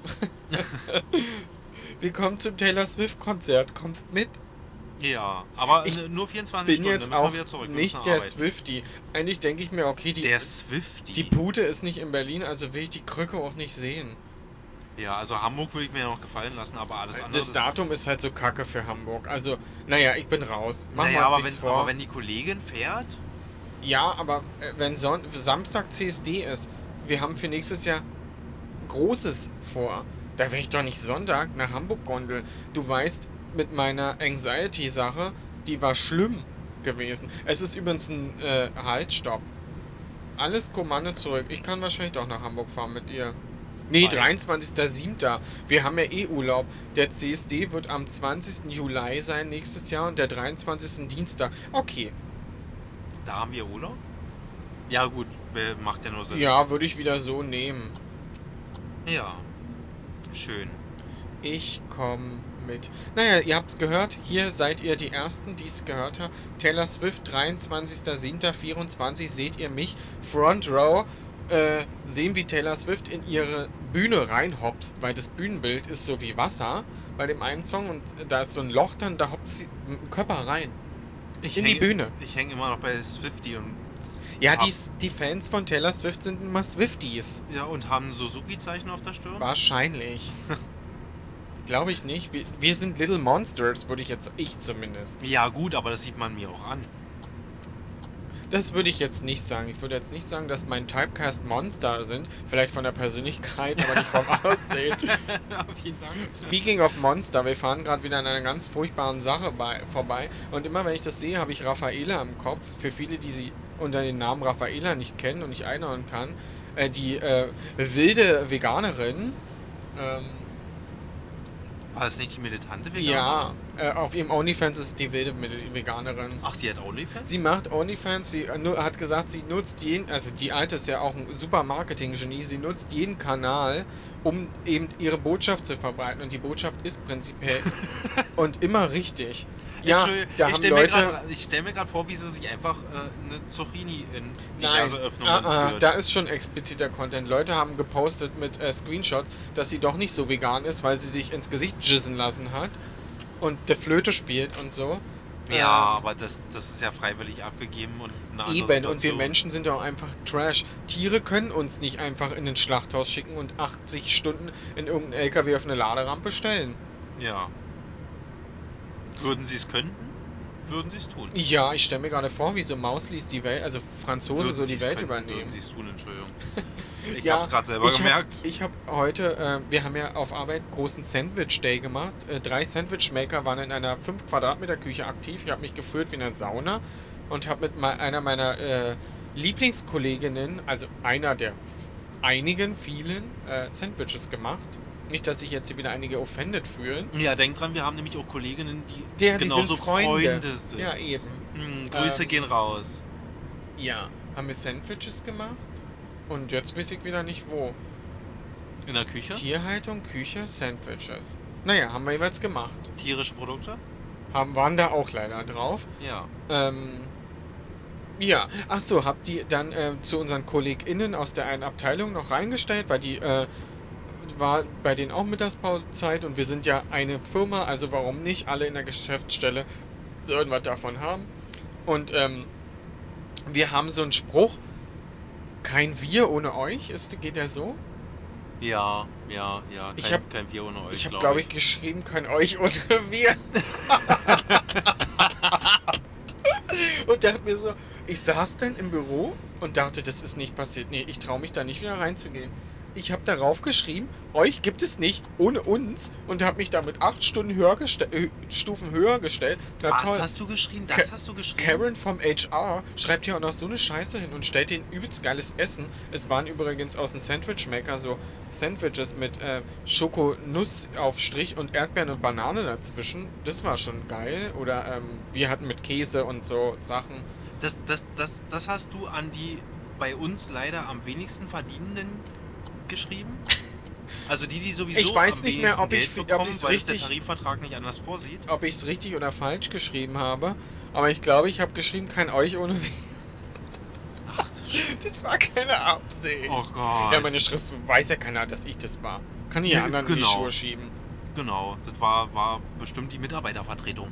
Willkommen zum Taylor Swift Konzert. Kommst mit? Ja, aber Ich nur 24 Bin Stunden, jetzt dann müssen wir auch wieder zurück. wir nicht der arbeiten. Swifty. Eigentlich denke ich mir, okay, die Der Swifty. die Pute ist nicht in Berlin, also will ich die Krücke auch nicht sehen. ja, also Hamburg würde ich mir noch gefallen lassen, aber alles andere Das Datum ist halt so kacke für Hamburg. Also, naja, ich bin raus. Machen naja, wir aber wenn, vor. aber wenn die Kollegin fährt, Ja, aber äh, wenn Son Samstag CSD ist, wir haben für nächstes Jahr Großes vor. Da werde ich doch nicht Sonntag nach Hamburg gondeln. Du weißt, mit meiner Anxiety-Sache, die war schlimm gewesen. Es ist übrigens ein äh, Haltstopp. Alles Kommando zurück. Ich kann wahrscheinlich doch nach Hamburg fahren mit ihr. Nee, Weil- 23.07. Wir haben ja eh Urlaub. Der CSD wird am 20. Juli sein nächstes Jahr und der 23. Dienstag. Okay, da haben wir Urlaub. Ja gut, macht ja nur Sinn. Ja, würde ich wieder so nehmen. Ja. Schön. Ich komme mit. Naja, ihr habt's gehört. Hier seid ihr die Ersten, die es gehört haben. Taylor Swift, 23.07.24 seht ihr mich. Front Row. Äh, sehen, wie Taylor Swift in ihre Bühne reinhopst, weil das Bühnenbild ist so wie Wasser bei dem einen Song und da ist so ein Loch dann, da hopst sie mit dem Körper rein. Ich In die häng- Bühne. Ich hänge immer noch bei Swifty und Ja, Hab- die, die Fans von Taylor Swift sind immer Swifties. ja und haben Suzuki-Zeichen auf der Stirn. Wahrscheinlich. Glaube ich nicht. Wir, wir sind Little Monsters, würde ich jetzt, ich zumindest. Ja gut, aber das sieht man mir auch an. Das würde ich jetzt nicht sagen. Ich würde jetzt nicht sagen, dass mein Typecast Monster sind. Vielleicht von der Persönlichkeit, aber nicht vom Aussehen. Vielen Dank. Speaking of Monster, wir fahren gerade wieder an einer ganz furchtbaren Sache bei, vorbei. Und immer wenn ich das sehe, habe ich Raffaela im Kopf. Für viele, die sie unter dem Namen Raffaela nicht kennen und nicht einordnen kann. Äh, die äh, wilde Veganerin. Ähm, War es nicht die militante Veganerin? Ja, äh, auf ihrem OnlyFans ist die wilde Veganerin. Ach, sie hat OnlyFans? Sie macht OnlyFans, sie äh, hat gesagt, sie nutzt jeden, also die Alte ist ja auch ein super Marketing-Genie, sie nutzt jeden Kanal, um eben ihre Botschaft zu verbreiten. Und die Botschaft ist prinzipiell und immer richtig. Ja, da ich stelle mir gerade vor, wie sie sich einfach äh, eine Zucchini in Nein, diverse Öffnungen ah, ah, führt. da ist schon expliziter Content. Leute haben gepostet mit äh, Screenshots, dass sie doch nicht so vegan ist, weil sie sich ins Gesicht jissen lassen hat und der Flöte spielt und so. ja, aber das, das ist ja freiwillig abgegeben und eine Eben, und wir Situation. Menschen sind doch einfach Trash. Tiere können uns nicht einfach in ein Schlachthaus schicken und 80 Stunden in irgendein LKW auf eine Laderampe stellen. Ja. Würden sie es könnten, würden sie es tun. Ja, ich stelle mir gerade vor, wie so Mauslis die Welt, also Franzose Würden so die Welt übernehmen. Würden sie es tun, Entschuldigung. Ich Ja, hab's gerade selber ich gemerkt. Hab, ich habe heute, äh, wir haben ja auf Arbeit großen Sandwich Day gemacht. Äh, drei Sandwich Maker waren in einer 5 Quadratmeter Küche aktiv. Ich habe mich gefühlt wie in einer Sauna und habe mit einer meiner äh, Lieblingskolleginnen, also einer der einigen, vielen äh, Sandwiches gemacht. Nicht, dass sich jetzt hier wieder einige offended fühlen. Ja, denk dran, wir haben nämlich auch Kolleginnen, die Ja, die sind genauso Freunde. sind. Ja, eben. Hm, Grüße Ähm, gehen raus. Ja, haben wir Sandwiches gemacht und jetzt weiß ich wieder nicht wo. In der Küche? Tierhaltung, Küche, Sandwiches. Naja, haben wir jeweils gemacht. Tierische Produkte? Haben, waren da auch leider drauf. Ja. Ähm, ja, ach so, habt ihr dann äh, zu unseren KollegInnen aus der einen Abteilung noch reingestellt, weil die äh, war bei denen auch Mittagspausezeit und wir sind ja eine Firma, also warum nicht? Alle in der Geschäftsstelle sollen was davon haben. Und ähm, wir haben so einen Spruch, kein Wir ohne euch, ist, geht der so? Ja, ja, ja. Kein, Ich hab- kein Bier ohne euch, Ich habe, glaub glaube ich, geschrieben, kein euch ohne wir. und dachte mir so, ich saß dann im Büro und dachte, das ist nicht passiert. Nee, ich traue mich da nicht wieder reinzugehen. Ich habe darauf geschrieben, euch gibt es nicht ohne uns und habe mich damit acht Stunden höher äh, Stufen höher gestellt. Na Was toll. hast du geschrieben? Das Ka- hast du geschrieben? Karen vom HR schreibt ja auch noch so eine Scheiße hin und stellt den übelst geiles Essen. Es waren übrigens aus dem Sandwich Maker so Sandwiches mit äh, Schokonuss-Aufstrich und Erdbeeren und Banane dazwischen. Das war schon geil. Oder ähm, wir hatten mit Käse und so Sachen. Das, das, das, das hast du an die bei uns leider am wenigsten verdienenden geschrieben? Also die, die sowieso Ich weiß nicht mehr, ob ich- Geld ob bekommen, ich's weil es der richtig- Tarifvertrag nicht anders vorsieht. Ob ich es richtig oder falsch geschrieben habe. Aber ich glaube, ich habe geschrieben, kein euch ohne mich. Ach du Das war keine Absicht. Oh Gott. Ja, meine Schrift weiß ja keiner, dass ich das war. Kann ich ja anderen in die genau. Schuhe schieben. Genau, das war, war bestimmt die Mitarbeitervertretung.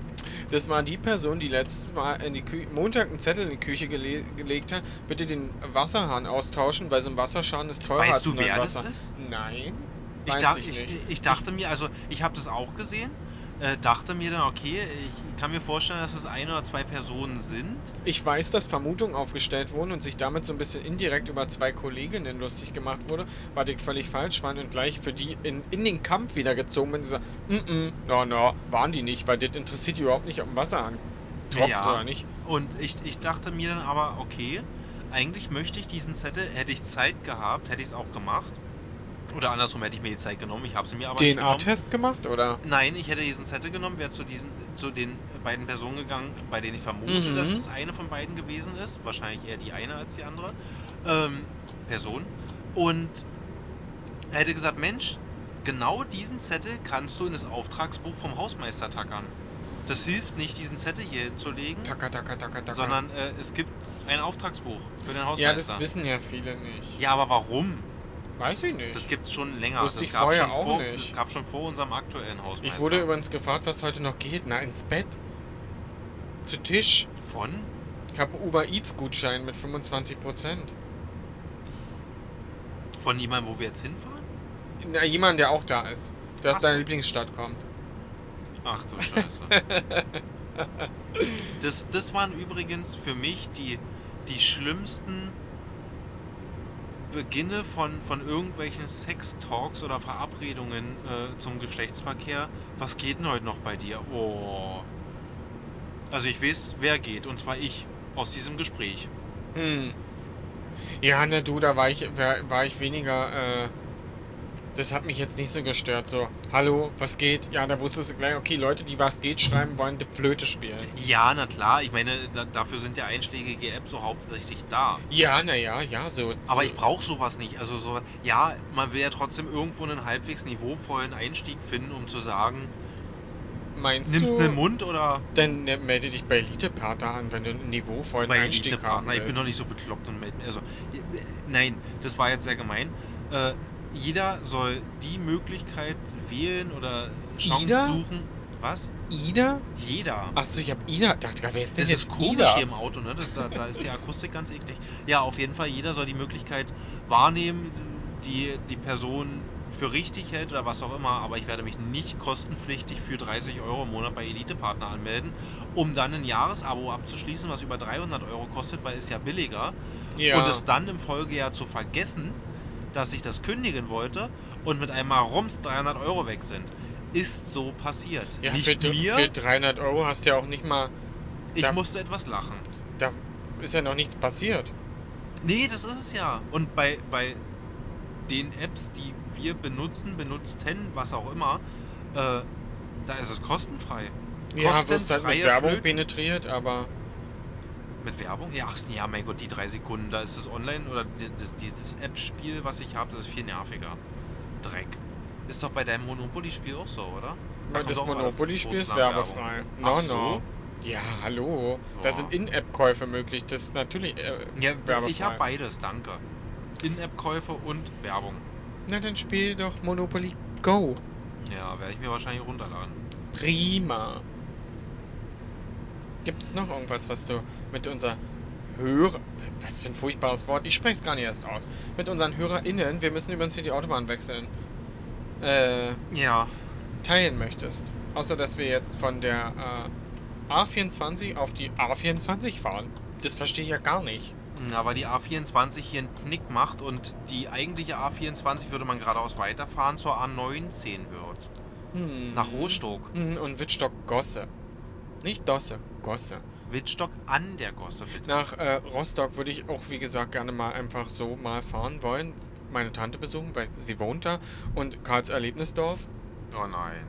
Das war die Person, die letztes Mal in die Kü Montag einen Zettel in die Küche gele gelegt hat. Bitte den Wasserhahn austauschen, weil so ein Wasserschaden ist teurer Weißt als du, wer das Wasser. ist? Nein. Ich, dach, ich ich, ich, dachte mir, also ich habe das auch gesehen, äh, dachte mir dann, okay, ich kann mir vorstellen, dass es ein oder zwei Personen sind. Ich weiß, dass Vermutungen aufgestellt wurden und sich damit so ein bisschen indirekt über zwei Kolleginnen lustig gemacht wurde, was ich völlig falsch fand und gleich für die in, in den Kampf wieder gezogen bin. Dieser, mm, mm, no, no, waren die nicht, weil das interessiert die überhaupt nicht, ob ein Wasserhahn tropft Ja. oder nicht. Und ich, ich dachte mir dann aber, okay, eigentlich möchte ich diesen Zettel, hätte ich Zeit gehabt, hätte ich es auch gemacht. Oder andersrum hätte ich mir die Zeit genommen, ich habe sie mir aber nicht genommen. DNA-Test gemacht, oder? Nein, ich hätte diesen Zettel genommen, wäre zu, diesen, zu den beiden Personen gegangen, bei denen ich vermute, Mhm. dass es eine von beiden gewesen ist. Wahrscheinlich eher die eine als die andere ähm, Person. Und hätte gesagt, Mensch, genau diesen Zettel kannst du in das Auftragsbuch vom Hausmeister tackern. Das hilft nicht, diesen Zettel hier hinzulegen, tacker, tacker, tacker. sondern äh, es gibt ein Auftragsbuch für den Hausmeister. ja, das wissen ja viele nicht. Ja, aber warum? Weiß ich nicht. Das gibt es schon länger. Wusste das ich gab vorher schon auch vor, nicht. Das gab schon vor unserem aktuellen Hausmeister. Ich wurde übrigens gefragt, was heute noch geht. Na, ins Bett. Zu Tisch. Von? Ich habe einen Uber Eats Gutschein mit 25%. Von jemandem, wo wir jetzt hinfahren? Na, jemand, der auch da ist. Der aus Ach so. deiner Lieblingsstadt kommt. Ach du Scheiße. das, das waren übrigens für mich die, die schlimmsten Beginne von, von irgendwelchen Sex-Talks oder Verabredungen äh, zum Geschlechtsverkehr. Was geht denn heute noch bei dir? Oh. Also ich weiß, wer geht, und zwar ich aus diesem Gespräch. Hm. Ja, ne, du, da war ich, war, war ich weniger, äh, das hat mich jetzt nicht so gestört. So, hallo, was geht? Ja, da wusstest du gleich, okay, Leute, die was geht schreiben, wollen die Flöte spielen. Ja, na klar, ich meine, da, dafür sind ja einschlägige Apps so hauptsächlich da. Ja, naja, ja, so. Aber so. ich brauche sowas nicht. Also so, ja, man will ja trotzdem irgendwo einen halbwegs niveauvollen Einstieg finden, um zu sagen, Meinst nimmst du, den Mund oder dann äh, melde dich bei Elite-Partner an, wenn du einen niveauvollen bei Einstieg haben Elite-Partner. Ich bin willst. noch nicht so bekloppt und melde mich. Also, äh, nein, das war jetzt sehr gemein. Äh, jeder soll die Möglichkeit wählen oder Chance Ida? suchen. Was? Ida? Jeder. Achso, ich hab Ida. Dachte gerade, wer ist denn Das jetzt ist komisch Ida? hier im Auto, ne? Das, da, da ist die Akustik ganz eklig. Ja, auf jeden Fall, jeder soll die Möglichkeit wahrnehmen, die die Person für richtig hält oder was auch immer, aber ich werde mich nicht kostenpflichtig für 30 Euro im Monat bei Elite-Partner anmelden, um dann ein Jahresabo abzuschließen, was über 300 Euro kostet, weil es ja billiger. Ja. Und es dann im Folgejahr zu vergessen, dass ich das kündigen wollte und mit einmal rums 300 Euro weg sind. Ist so passiert. ja, nicht für, mir, für 300 Euro hast du ja auch nicht mal. ich da- musste etwas lachen. Da ist ja noch nichts passiert. Nee, das ist es ja. Und bei, bei den Apps, die wir benutzen, benutzten, was auch immer, äh, da ist es kostenfrei. Ja, wirst halt mit Werbung Flöten- penetriert, aber. Mit Werbung? Ja, ach, ja, mein Gott, die drei Sekunden, da ist es online oder das, dieses App-Spiel, was ich habe, das ist viel nerviger. Dreck. Ist doch bei deinem Monopoly-Spiel auch so, oder? Da das Monopoly-Spiel ist werbefrei. No, Ach no. so? Ja, hallo. Da Ja. sind In-App-Käufe möglich. Das ist natürlich äh, Ja, werbefrei. ich habe beides, danke. In-App-Käufe und Werbung. Na, dann spiel doch Monopoly Go. Ja, werde ich mir wahrscheinlich runterladen. Prima. Gibt's noch irgendwas, was du mit unserer Hörer... Was für ein furchtbares Wort. Ich spreche es gar nicht erst aus. Mit unseren HörerInnen, wir müssen übrigens hier die Autobahn wechseln, äh, Ja, teilen möchtest. Außer, dass wir jetzt von der äh, A24 auf die A24 fahren. Das verstehe ich ja gar nicht. Ja, weil die A24 hier einen Knick macht und die eigentliche A24 würde man geradeaus weiterfahren zur A19 wird. Hm. Nach Rostock. Hm, Und Wittstock Gosse. Nicht Dosse, Gosse. Wittstock an der Gosse, bitte. Nach äh, Rostock würde ich auch, wie gesagt, gerne mal einfach so mal fahren wollen. Meine Tante besuchen, weil sie wohnt da. Und Karls Erlebnisdorf. Oh nein.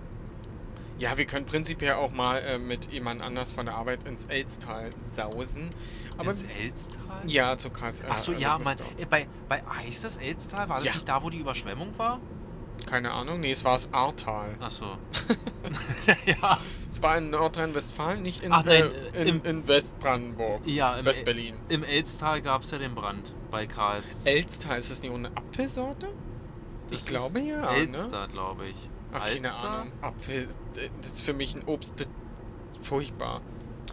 Ja, wir können prinzipiell auch mal äh, mit jemand anders von der Arbeit ins Elstal sausen. Aber Ins Elstal? ja, zu Karls äh, Ach so, ja, man, Erlebnisdorf. äh, bei, bei heißt das Elstal? War das Ja. nicht da, wo die Überschwemmung war? Keine Ahnung. Nee, es war das Ahrtal. Ach so. ja. Es war in Nordrhein-Westfalen, nicht in, Ach nein, äh, äh, in, in Westbrandenburg. Ja, im, West-Berlin. im Elstal gab es ja den Brand bei Karls. Elstal, ist das nicht eine Apfelsorte? Das ich glaube ja, ne? Elster, glaube ich. Ach, keine Alster? Ahnung. Apfel, das ist für mich ein Obst, furchtbar.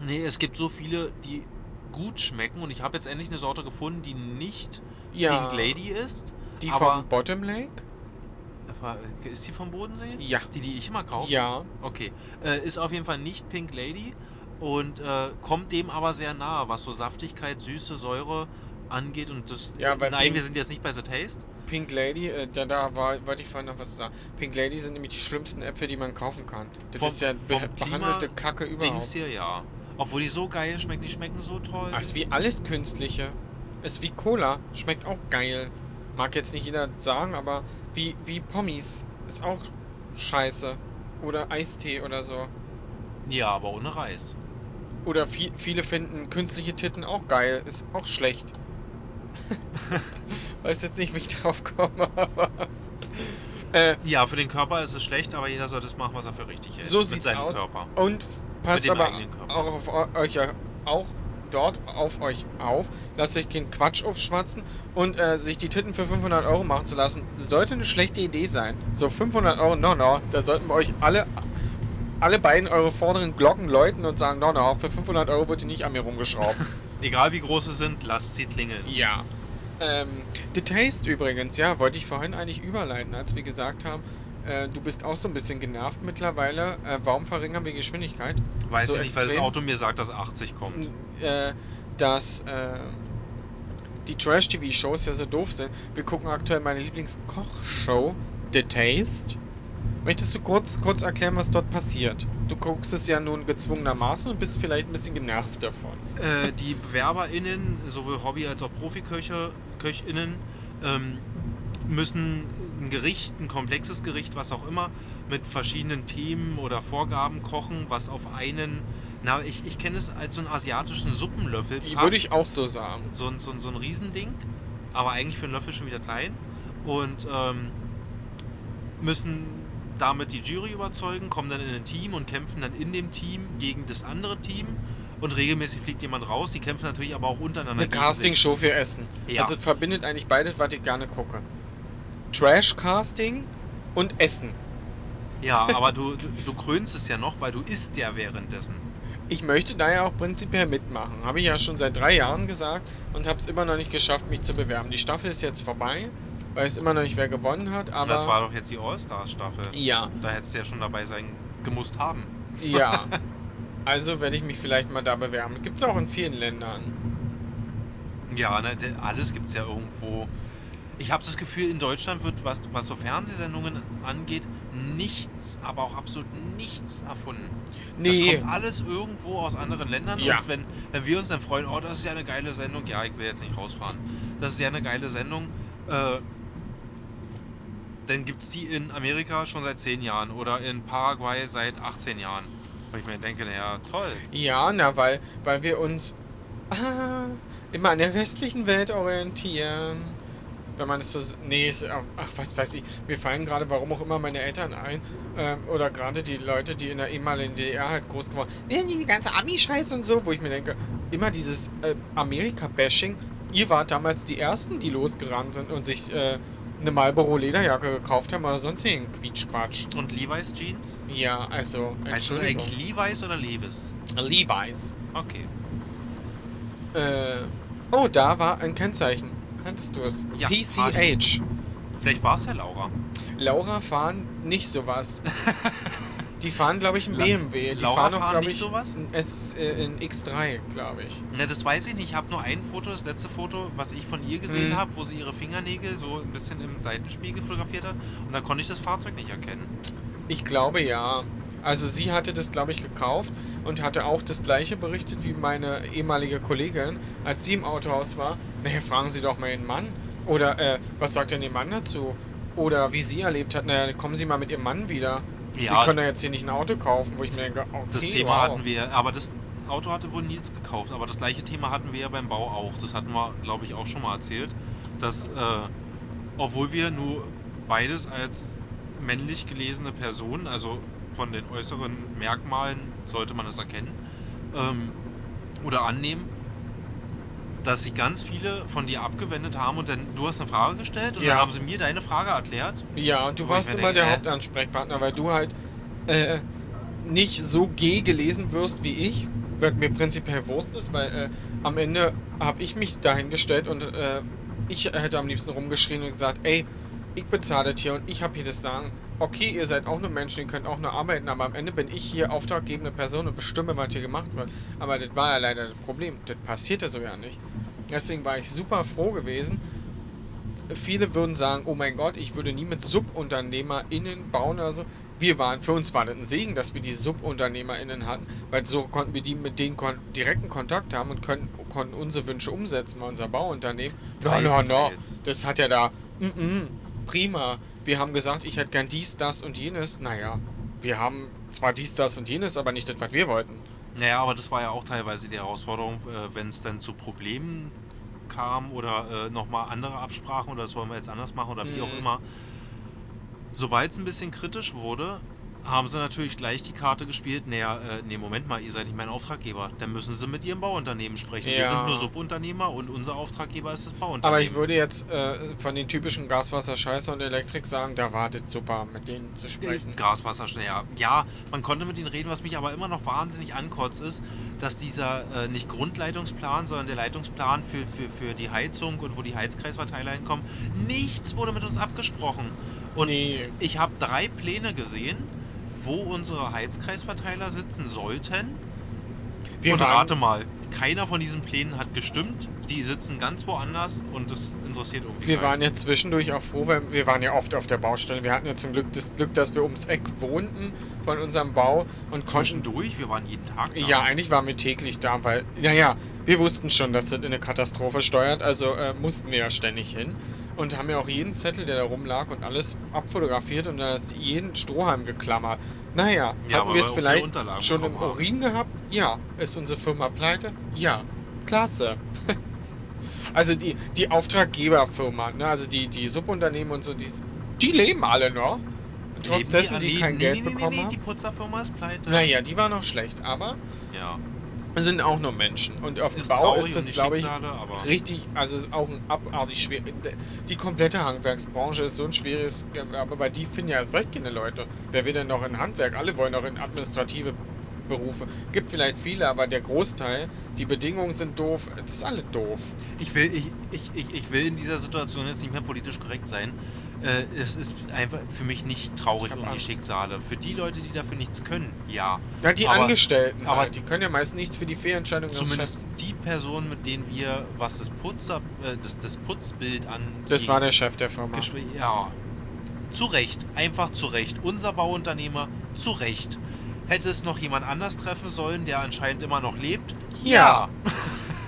Nee, es gibt so viele, die gut schmecken und ich habe jetzt endlich eine Sorte gefunden, die nicht Ja, Pink Lady ist. die aber- vom Bottom Lake? Ist die vom Bodensee? Ja. Die, die ich immer kaufe? Ja, Okay. Äh, ist auf jeden Fall nicht Pink Lady und äh, kommt dem aber sehr nahe, was so Saftigkeit, Süße, Säure angeht. Und das. Ja, weil nein, Pink- wir sind jetzt nicht bei The Taste. Pink Lady, äh, da, da war, wollte ich vorhin noch was sagen. Pink Lady sind nämlich die schlimmsten Äpfel, die man kaufen kann. Das Vom- ist ja be Klima- behandelte Kacke Dings überhaupt. hier, ja. Obwohl die so geil schmecken, die schmecken so toll. Ach, ist wie alles Künstliche. Ist wie Cola, schmeckt auch geil. Mag jetzt nicht jeder sagen, aber wie, wie Pommes ist auch scheiße. Oder Eistee oder so. Ja, aber ohne Reis. Oder vi viele finden künstliche Titten auch geil, ist auch schlecht. Weiß jetzt nicht, wie ich drauf komme, aber. Äh, Ja, für den Körper ist es schlecht, aber jeder sollte es machen, was er für richtig hält. so mit sieht's seinem aus. Körper. Und passt aber auch auf eu- euch auch dort auf euch auf. Lasst euch keinen Quatsch aufschwatzen und äh, sich die Titten für 500 Euro machen zu lassen, sollte eine schlechte Idee sein. So 500 Euro, no, no, da sollten wir euch alle, alle beiden eure vorderen Glocken läuten und sagen, no, no, für 500 Euro wird die nicht an mir rumgeschraubt. Egal wie groß sie sind, lasst sie klingeln. Ja. Ähm, The Taste übrigens, ja, wollte ich vorhin eigentlich überleiten, als wir gesagt haben, äh, du bist auch so ein bisschen genervt mittlerweile. Äh, warum verringern wir Geschwindigkeit? Weiß So ich nicht, weil das extrem? Auto mir sagt, dass 80 kommt. Äh, dass äh, die Trash-TV-Shows ja so doof sind. Wir gucken aktuell meine Lieblingskochshow, The Taste. Möchtest du kurz, kurz erklären, was dort passiert? Du guckst es ja nun gezwungenermaßen und bist vielleicht ein bisschen genervt davon. Äh, die BewerberInnen, sowohl Hobby- als auch Profiköche, KöchInnen, ähm, müssen ein Gericht, ein komplexes Gericht, was auch immer, mit verschiedenen Themen oder Vorgaben kochen, was auf einen, na, ich, ich kenne es als so einen asiatischen Suppenlöffel. Passt. Würde ich auch so sagen. so ein, so, so ein Riesending, aber eigentlich für einen Löffel schon wieder klein. Und ähm, müssen damit die Jury überzeugen, kommen dann in ein Team und kämpfen dann in dem Team gegen das andere Team. Und regelmäßig fliegt jemand raus. Die kämpfen natürlich aber auch untereinander. Eine. Castingshow für Essen. Ja. Also es verbindet eigentlich beides, was ich gerne gucke. Trash-Casting und Essen. Ja, aber du, du, du krönst es ja noch, weil du isst ja währenddessen. Ich möchte da ja auch prinzipiell mitmachen. Habe ich ja schon seit drei Jahren gesagt und habe es immer noch nicht geschafft, mich zu bewerben. Die Staffel ist jetzt vorbei. weiß immer noch nicht, wer gewonnen hat, aber. das war doch jetzt die All-Stars-Staffel. ja, Da hättest du ja schon dabei sein gemusst haben. ja. Also werde ich mich vielleicht mal da bewerben. Gibt es auch in vielen Ländern. Ja, ne, alles gibt es ja irgendwo. Ich habe das Gefühl, in Deutschland wird, was, was so Fernsehsendungen angeht, nichts, aber auch absolut nichts erfunden. Das Nee, kommt alles irgendwo aus anderen Ländern. Ja. Und wenn, wenn wir uns dann freuen, oh, das ist ja eine geile Sendung, ja, ich will jetzt nicht rausfahren. Das ist ja eine geile Sendung. Äh, dann gibt es die in Amerika schon seit 10 Jahren oder in Paraguay seit 18 Jahren. Wo ich mir denke, naja, toll. ja, na, weil, weil wir uns ah, immer an der westlichen Welt orientieren. Wenn man es so. Nee, ist, ach, was weiß ich. Mir fallen gerade, warum auch immer, meine Eltern ein. Ähm, oder gerade die Leute, die in der ehemaligen DDR halt groß geworden sind. Die ganze Ami-Scheiße und so, wo ich mir denke, immer dieses äh, Amerika-Bashing. Ihr wart damals die Ersten, die losgerannt sind und sich äh, eine Marlboro-Lederjacke gekauft haben oder sonstigen Quietschquatsch. Und Levi's Jeans? Ja, also. Entschuldigung. eigentlich Levi's oder Levis? Levi's. Okay. Äh, oh, da war ein Kennzeichen. Kanntest du es? Ja, PCH. Vielleicht war es ja Laura. Laura fahren nicht sowas. Die fahren, glaube ich, ein BMW. Die Laura fahren auch, fahren glaube nicht ich, sowas? ein S, äh, in X3, glaube ich. Ne, das weiß ich nicht. Ich habe nur ein Foto, das letzte Foto, was ich von ihr gesehen Mhm. habe, wo sie ihre Fingernägel so ein bisschen im Seitenspiegel fotografiert hat. Und da konnte ich das Fahrzeug nicht erkennen. Ich glaube ja. Also sie hatte das, glaube ich, gekauft und hatte auch das gleiche berichtet wie meine ehemalige Kollegin, als sie im Autohaus war. Naja, fragen Sie doch mal Ihren Mann. Oder, äh, was sagt denn Ihr Mann dazu? Oder wie sie erlebt hat, naja, kommen Sie mal mit Ihrem Mann wieder. Sie Ja. können ja jetzt hier nicht ein Auto kaufen, wo ich mir denke, okay, Das Thema wow. hatten wir, aber das Auto hatte wohl Nils gekauft. Aber das gleiche Thema hatten wir ja beim Bau auch. Das hatten wir, glaube ich, auch schon mal erzählt. Dass, äh, obwohl wir nur beides als männlich gelesene Personen, also von den äußeren Merkmalen sollte man es erkennen ähm, oder annehmen, dass sich ganz viele von dir abgewendet haben und dann du hast eine Frage gestellt und Ja. dann haben sie mir deine Frage erklärt. Ja, und du warst immer denke, der hä? Hauptansprechpartner, weil du halt äh, nicht so G gelesen wirst wie ich, was mir prinzipiell Wurst ist, weil äh, am Ende habe ich mich dahingestellt und äh, ich hätte am liebsten rumgeschrien und gesagt, ey, ich bezahle das hier und ich habe hier das Sagen. Okay, ihr seid auch nur Menschen, ihr könnt auch nur arbeiten, aber am Ende bin ich hier auftraggebende Person und bestimme, was hier gemacht wird. Aber das war ja leider das Problem. Das passierte so ja nicht. Deswegen war ich super froh gewesen, viele würden sagen, oh mein Gott, ich würde nie mit SubunternehmerInnen bauen oder so. Wir waren, für uns war das ein Segen, dass wir die SubunternehmerInnen hatten, weil so konnten wir die mit denen kon direkten Kontakt haben und können, konnten unsere Wünsche umsetzen bei unser Bauunternehmen. Teils, no, teils. das hat ja da, mm -mm, prima. Wir haben gesagt, ich hätte gern dies, das und jenes. Naja, wir haben zwar dies, das und jenes, aber nicht das, was wir wollten. Naja, aber das war ja auch teilweise die Herausforderung, äh, wenn es dann zu Problemen kam oder äh, nochmal andere Absprachen oder das wollen wir jetzt anders machen oder wie auch Mhm. immer. Sobald es ein bisschen kritisch wurde, haben sie natürlich gleich die Karte gespielt, naja, äh, nee, Moment mal, ihr seid nicht mein Auftraggeber. Dann müssen sie mit ihrem Bauunternehmen sprechen. Wir Ja. sind nur Subunternehmer und unser Auftraggeber ist das Bauunternehmen. Aber ich würde jetzt äh, von den typischen Gaswasser, Scheiße und Elektrik sagen, da war das super, mit denen zu sprechen. Gaswasser schnell, ja. Ja, man konnte mit ihnen reden, was mich aber immer noch wahnsinnig ankotzt, ist, dass dieser äh, nicht Grundleitungsplan, sondern der Leitungsplan für, für, für die Heizung und wo die Heizkreisverteiler hinkommen, nichts wurde mit uns abgesprochen. Und Nee. ich habe drei Pläne gesehen, wo unsere Heizkreisverteiler sitzen sollten. Wir und rate mal, keiner von diesen Plänen hat gestimmt. Die sitzen ganz woanders und das interessiert irgendwie wir keinen. waren ja zwischendurch auch froh, weil wir waren ja oft auf der Baustelle. Wir hatten ja zum Glück das Glück, dass wir ums Eck wohnten von unserem Bau und konnten. zwischendurch, wir waren jeden Tag da. Ja, eigentlich waren wir täglich da, weil, naja, wir wussten schon, dass das in eine Katastrophe steuert, also äh, mussten wir ja ständig hin. Und haben ja auch jeden Zettel, der da rumlag und alles abfotografiert und da ist jeden Strohhalm geklammert. Naja, Ja, hatten wir es die vielleicht schon im bekommen haben. Urin gehabt? Ja. Ist unsere Firma pleite? Ja. Klasse. also die, die Auftraggeberfirma, ne? also die, die Subunternehmen und so, die, die leben alle noch. Trotz dessen, die, nee, kein nee, Geld nee, nee, bekommen nee, Die haben. Putzerfirma ist pleite. Naja, die war noch schlecht, aber Ja. Sind auch nur Menschen. Und auf dem Ist Bau ist das, die glaube ich, richtig, also ist auch ein abartig schwer. Die komplette Handwerksbranche ist so ein schweres, aber bei die finden ja erst recht keine Leute. Wer will denn noch in Handwerk? Alle wollen noch in administrative Berufe. Gibt vielleicht viele, aber der Großteil, die Bedingungen sind doof. Das ist alles doof. Ich will, ich, ich, ich, ich will in dieser Situation jetzt nicht mehr politisch korrekt sein. Äh, es ist einfach für mich nicht traurig um die Angst. Schicksale. Für die Leute, die dafür nichts können, ja. Ja, die Aber- Angestellten, aber- halt, die können ja meist nichts für die Fehlentscheidung des Zumindest Chefs. die Personen, mit denen wir, was das, Putzer, äh, das, das Putzbild an. Das war der Chef der Firma. Ja. Zu Recht. Einfach zu Recht. Unser Bauunternehmer, zu Recht. Hätte es noch jemand anders treffen sollen, der anscheinend immer noch lebt? Ja.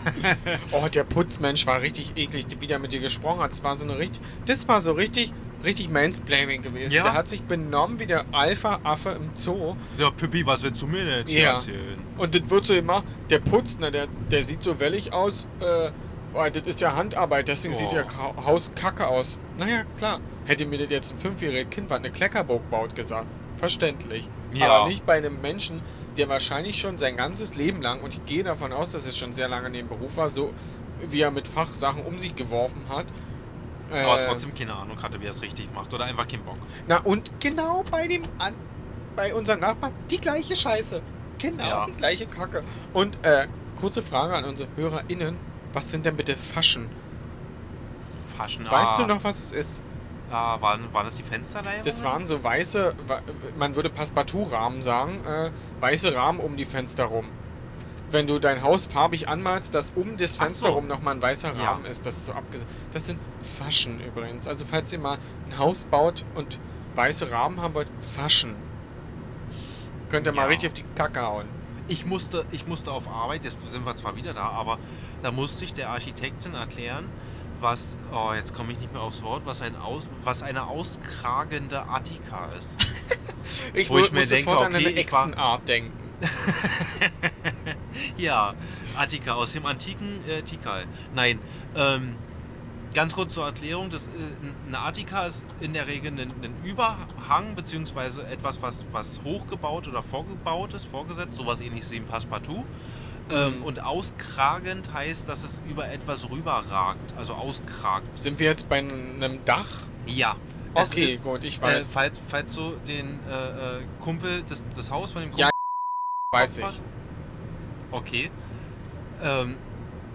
Oh, der Putzmensch war richtig eklig, wie der mit dir gesprochen hat. Das war so eine richtig, das war so richtig, richtig Mansplaining gewesen. Ja. Der hat sich benommen wie der Alpha-Affe im Zoo. Ja, Pippi, was willst du mir denn jetzt Ja. erzählen? Und das wird so immer, der Putzner, der, der sieht so wellig aus. Äh, oh, das ist ja Handarbeit, deswegen sieht Oh. ihr Ka- Haus kacke aus. Naja, klar. Hätte mir das jetzt ein fünfjähriges Kind, was eine Kleckerburg baut, gesagt. Verständlich. Ja. Aber nicht bei einem Menschen, der wahrscheinlich schon sein ganzes Leben lang, und ich gehe davon aus, dass es schon sehr lange in dem Beruf war, so wie er mit Fachsachen um sich geworfen hat. Aber Äh, trotzdem keine Ahnung hatte, wie er es richtig macht. Oder einfach keinen Bock. Na, und genau bei dem an, bei unserem Nachbarn die gleiche Scheiße. Genau Ja. die gleiche Kacke. Und äh, kurze Frage an unsere HörerInnen. Was sind denn bitte Faschen? Faschen. Weißt ah, du noch, was es ist? Ah, waren, waren das die Fensterleibungen? Das waren so weiße, man würde Passepartout-Rahmen sagen, äh, weiße Rahmen um die Fenster rum. Wenn du dein Haus farbig anmalst, dass um das Ach Fenster so. rum nochmal ein weißer Ja. Rahmen ist, das ist so abgesehen. Das sind Faschen übrigens. Also falls ihr mal ein Haus baut und weiße Rahmen haben wollt, Faschen. Könnt ihr mal Ja. richtig auf die Kacke hauen. Ich musste, ich musste auf Arbeit, jetzt sind wir zwar wieder da, aber da musste ich der Architektin erklären, was, oh, jetzt komme ich nicht mehr aufs Wort, was, ein aus, was eine auskragende Attika ist. Ich, Wo ich mir denke, sofort an okay, eine ich war- Echsenart denken. ja, Attika aus dem antiken äh, Tikal. Nein, ähm, ganz kurz zur Erklärung, das, äh, eine Attika ist in der Regel ein, ein Überhang, beziehungsweise etwas, was, was hochgebaut oder vorgebaut ist, vorgesetzt, sowas ähnliches wie ein Passepartout. Ähm, und auskragend heißt, dass es über etwas rüberragt, also auskragt. Sind wir jetzt bei einem Dach? Ja. Okay, ist, gut, ich Äh, weiß. falls, falls du den äh, äh, Kumpel, das, das Haus von dem Kumpel Ja, weiß ich. Okay. Ähm,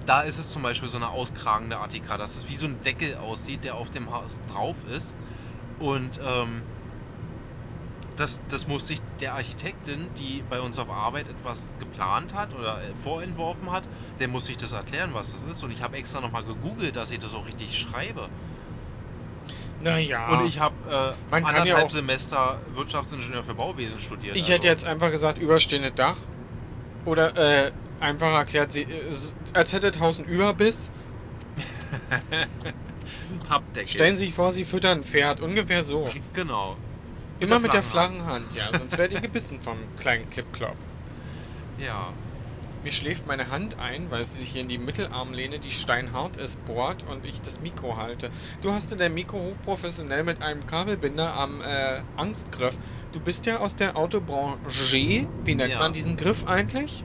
da ist es zum Beispiel so eine auskragende Attika, dass es wie so ein Deckel aussieht, der auf dem Haus drauf ist. Und ähm, das, das muss sich der Architektin, die bei uns auf Arbeit etwas geplant hat oder äh, vorentworfen hat, der muss sich das erklären, was das ist. Und ich habe extra nochmal gegoogelt, dass ich das auch richtig schreibe. Naja. Und ich habe äh, ja anderthalb auch- Semester Wirtschaftsingenieur für Bauwesen studiert. Ich also- hätte jetzt einfach gesagt, überstehende Dach. Oder äh, einfach erklärt, sie, äh, als hätte einen Überbiss. Pappdeckel. Stellen Sie sich vor, Sie füttern ein Pferd. Ungefähr so. Genau. Immer mit der flachen Hand, ja. Sonst werdet ihr gebissen vom kleinen Clip-Clop. Ja. Mir schläft meine Hand ein, weil sie sich hier in die Mittelarmlehne, die steinhart ist, bohrt und ich das Mikro halte. Du hast dein Mikro hochprofessionell mit einem Kabelbinder am äh, Angstgriff. Du bist ja aus der Autobranche. Wie nennt Ja. man diesen Griff eigentlich?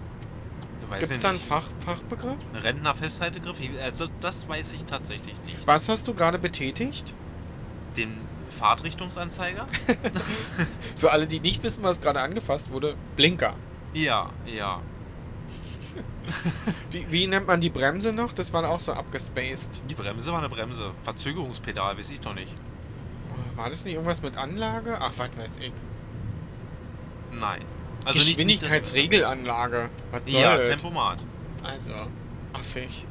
Gibt es ich da einen. Fach, Fachbegriff? Rentnerfesthaltegriff? Also das weiß ich tatsächlich nicht. Was hast du gerade betätigt? Den Fahrtrichtungsanzeiger? Für alle, die nicht wissen, was gerade angefasst wurde, Blinker. ja, ja. Wie, wie nennt man die Bremse noch? Das war auch so abgespaced. Die Bremse war eine Bremse. Verzögerungspedal, weiß ich doch nicht. War das nicht irgendwas mit Anlage? Ach, was weiß ich. Nein. Also Geschwindigkeitsregelanlage. Was soll Ja, das? Tempomat. Also, affig.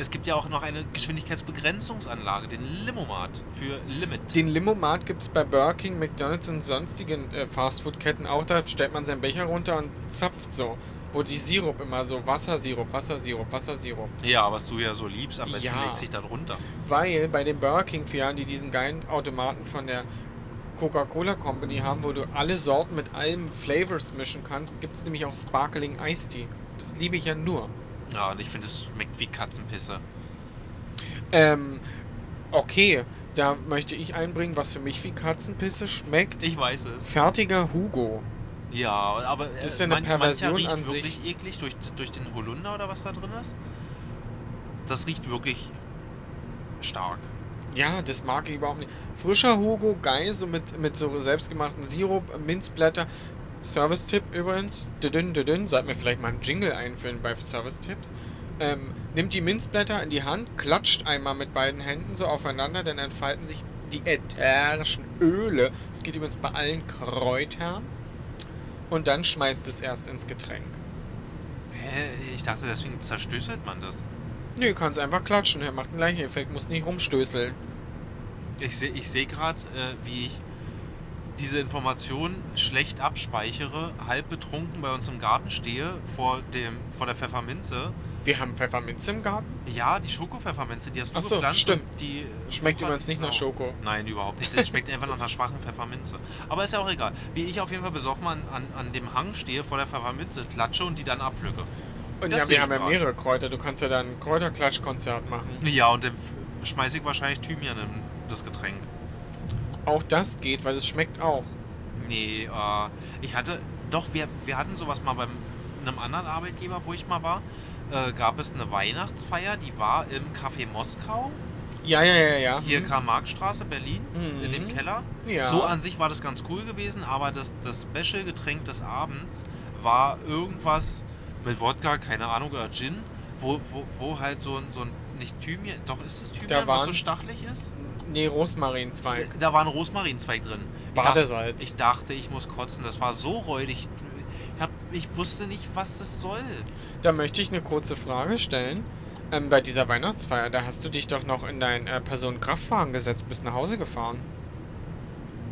Es gibt ja auch noch eine Geschwindigkeitsbegrenzungsanlage, den Limomat für Limit. Den Limomat gibt es bei Burger King, McDonalds und sonstigen äh, Fastfood-Ketten auch. Da stellt man seinen Becher runter und zapft so. Wo die Sirup immer so Wassersirup, Wassersirup, Wassersirup. ja, was du ja so liebst, am besten Ja. legt sich da drunter. Weil bei den Burger King-Filialen, die diesen geilen Automaten von der Coca-Cola Company haben, wo du alle Sorten mit allen Flavors mischen kannst, gibt es nämlich auch Sparkling Iced Tea. Das liebe ich ja nur. Ja, und ich finde, es schmeckt wie Katzenpisse. Ähm, okay, da möchte ich einbringen, was für mich wie Katzenpisse schmeckt. Ich weiß es. Fertiger Hugo. Ja, aber äh, Das ist ja eine Perversion mancher an riecht sich. wirklich eklig durch, durch den Holunder oder was da drin ist. Das riecht wirklich stark. Ja, das mag ich überhaupt nicht. Frischer Hugo, geil, so mit, mit so selbstgemachten Sirup, Minzblätter. Service-Tipp übrigens. Düdün, düdün. Sollten wir vielleicht mal einen Jingle einführen bei Service-Tipps. Ähm, nimmt die Minzblätter in die Hand, klatscht einmal mit beiden Händen so aufeinander, dann entfalten sich die ätherischen Öle. Das geht übrigens bei allen Kräutern. Und dann schmeißt es erst ins Getränk. Hä? Ich dachte, deswegen zerstößelt man das. Nö, kannst einfach klatschen. Er macht einen gleichen Effekt, muss nicht rumstößeln. Ich sehe ich seh gerade, äh, wie ich diese Information schlecht abspeichere, halb betrunken bei uns im Garten stehe, vor, dem, vor der Pfefferminze. Wir haben Pfefferminze im Garten. Ja, die Schokopfefferminze, die hast du Ach so, gepflanzt. stimmt. Die Schmeckt übrigens nicht nach Sau. Schoko. Nein, überhaupt nicht. Das schmeckt einfach nach einer schwachen Pfefferminze. Aber ist ja auch egal. Wie ich auf jeden Fall besoffen an, an, an dem Hang stehe vor der Pfefferminze, klatsche und die dann abpflücke. Und Das ja, wir haben ja mehrere Kräuter. Du kannst ja dann ein Kräuterklatschkonzert machen. Ja, und dann schmeiße ich wahrscheinlich Thymian in das Getränk. Auch das geht, weil es schmeckt auch. Nee, äh, ich hatte, doch, wir, wir hatten sowas mal beim einem anderen Arbeitgeber, wo ich mal war. Äh, gab es eine Weihnachtsfeier, die war im Café Moskau, Ja, ja, ja, ja. hier Hm. Karl-Marx-Straße, Berlin, in dem Mhm. Keller. Ja. So an sich war das ganz cool gewesen, aber das, das Special-Getränk des Abends war irgendwas mit Wodka, keine Ahnung, oder Gin, wo, wo, wo halt so ein, so ein, nicht Thymian, doch ist es Thymian, was so stachlig ist? Nee, Rosmarinzweig. Da war ein Rosmarinzweig drin. Ich dachte, Badesalz. ich dachte, ich muss kotzen. Das war so räudig. Ich, hab, ich wusste nicht, was das soll. Da möchte ich eine kurze Frage stellen. Ähm, bei dieser Weihnachtsfeier, da hast du dich doch noch in deinen äh, Personenkraftwagen gesetzt, bist nach Hause gefahren.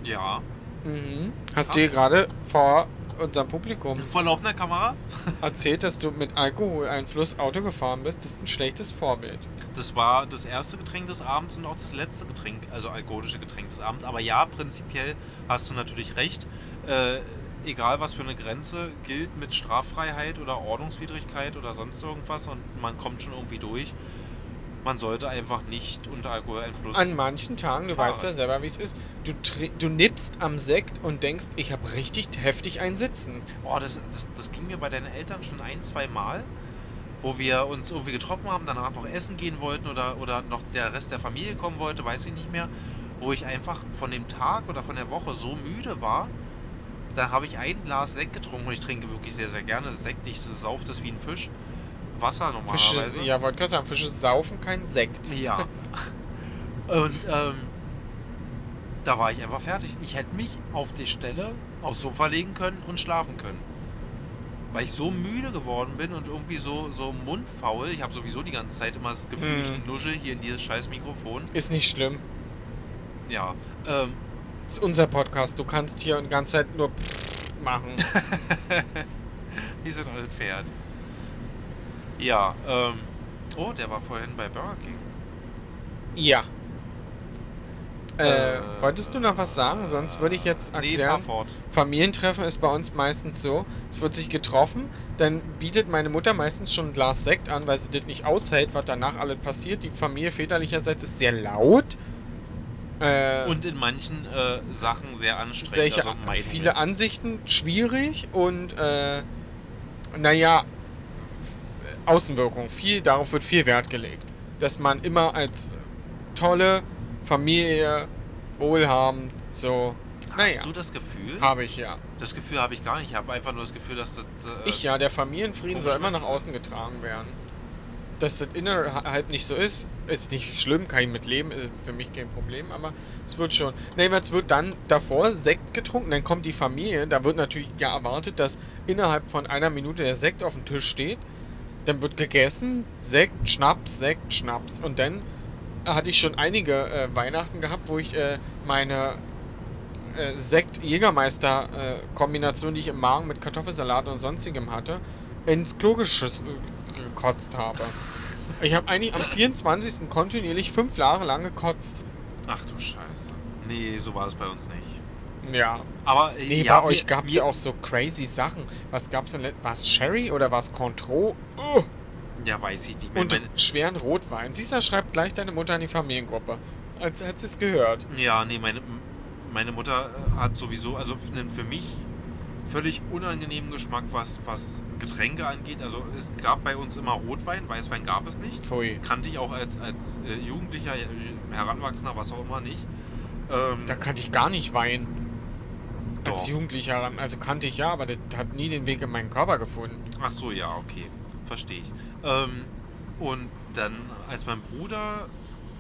Ja. Mhm. Hast du hier gerade vor unserem Publikum Vor laufender Kamera? erzählt, dass du mit Alkoholeinfluss Auto gefahren bist? Das ist ein schlechtes Vorbild. Das war das erste Getränk des Abends und auch das letzte Getränk, also alkoholische Getränk des Abends. Aber ja, prinzipiell hast du natürlich recht. Äh, egal was für eine Grenze gilt mit Straffreiheit oder Ordnungswidrigkeit oder sonst irgendwas und man kommt schon irgendwie durch. Man sollte einfach nicht unter Alkoholeinfluss. An manchen Tagen, du weißt ja selber, wie es ist, du, du nippst am Sekt und denkst, ich habe richtig heftig ein Sitzen. Boah, das, das, das ging mir bei deinen Eltern schon ein, zwei Mal, wo wir uns irgendwie getroffen haben, danach noch essen gehen wollten oder, oder noch der Rest der Familie kommen wollte, weiß ich nicht mehr. Wo ich einfach von dem Tag oder von der Woche so müde war, da habe ich ein Glas Sekt getrunken und ich trinke wirklich sehr, sehr gerne Sekt. Ich sauf das wie ein Fisch. Wasser normalerweise. Fische, ja, wollte gerade sagen, Fische saufen kein Sekt. Ja. Und ähm, da war ich einfach fertig. Ich hätte mich auf die Stelle aufs Sofa legen können und schlafen können. Weil ich so müde geworden bin und irgendwie so, so mundfaul. Ich habe sowieso die ganze Zeit immer das Gefühl, ich Mhm. nuschel hier in dieses scheiß Mikrofon. Ist nicht schlimm. Ja. Ähm, ist unser Podcast. Du kannst hier die ganze Zeit nur machen. wie so ein altes Pferd. Ja, ähm. Oh, der war vorhin bei Burger King. ja. Äh, Äh, wolltest du noch was sagen? Sonst würde ich jetzt Nee, erklären. fort. Familientreffen ist bei uns meistens so, es wird sich getroffen, dann bietet meine Mutter meistens schon ein Glas Sekt an, weil sie das nicht aushält, was danach alles passiert. Die Familie väterlicherseits ist sehr laut. Äh, Und in manchen äh, Sachen sehr anstrengend. solche, also viele. Ansichten schwierig und äh, naja, Außenwirkung, viel, darauf wird viel Wert gelegt. Dass man immer als tolle Familie, wohlhabend, so, naja, Hast du das Gefühl? habe ich ja. Das Gefühl habe ich gar nicht. Ich habe einfach nur das Gefühl, dass das. Äh, Ich ja, der Familienfrieden soll immer nach außen getragen werden. Dass das innerhalb nicht so ist, ist nicht schlimm, kann ich mit leben, ist für mich kein Problem, aber es wird schon. Nee, es wird dann davor Sekt getrunken, dann kommt die Familie, da wird natürlich ja erwartet, dass innerhalb von einer Minute der Sekt auf dem Tisch steht, dann wird gegessen, Sekt, Schnaps, Sekt, Schnaps und dann hatte ich schon einige äh, Weihnachten gehabt, wo ich äh, meine äh, Sekt-Jägermeister-Kombination, die ich im Magen mit Kartoffelsalat und sonstigem hatte, ins Klo äh, gekotzt habe. Ich habe eigentlich am 24. kontinuierlich fünf Jahre lang gekotzt. Ach du Scheiße. Nee, so war es bei uns nicht. Ja. Aber Nee, ja, bei euch gab es ja auch so crazy Sachen. Was gab's denn? War es Sherry oder war es Contro? Oh, Ja, weiß ich nicht mehr. und Meine, schweren Rotwein. Siehst du, schreibt gleich deine Mutter in die Familiengruppe. Als hätte sie es gehört. ja, nee, meine, meine Mutter äh, hat sowieso, also einen für mich völlig unangenehmen Geschmack, was, was Getränke angeht. Also es gab bei uns immer Rotwein, Weißwein gab es nicht. Pfui. Kannte ich auch als, als äh, Jugendlicher, äh, Heranwachsender, was auch immer nicht. Ähm, Da kannte ich gar nicht Wein. Als Doch. Jugendlicher, also kannte ich ja, aber das hat nie den Weg in meinen Körper gefunden. Ach so, ja, okay. Verstehe ich. Ähm, und dann, als mein Bruder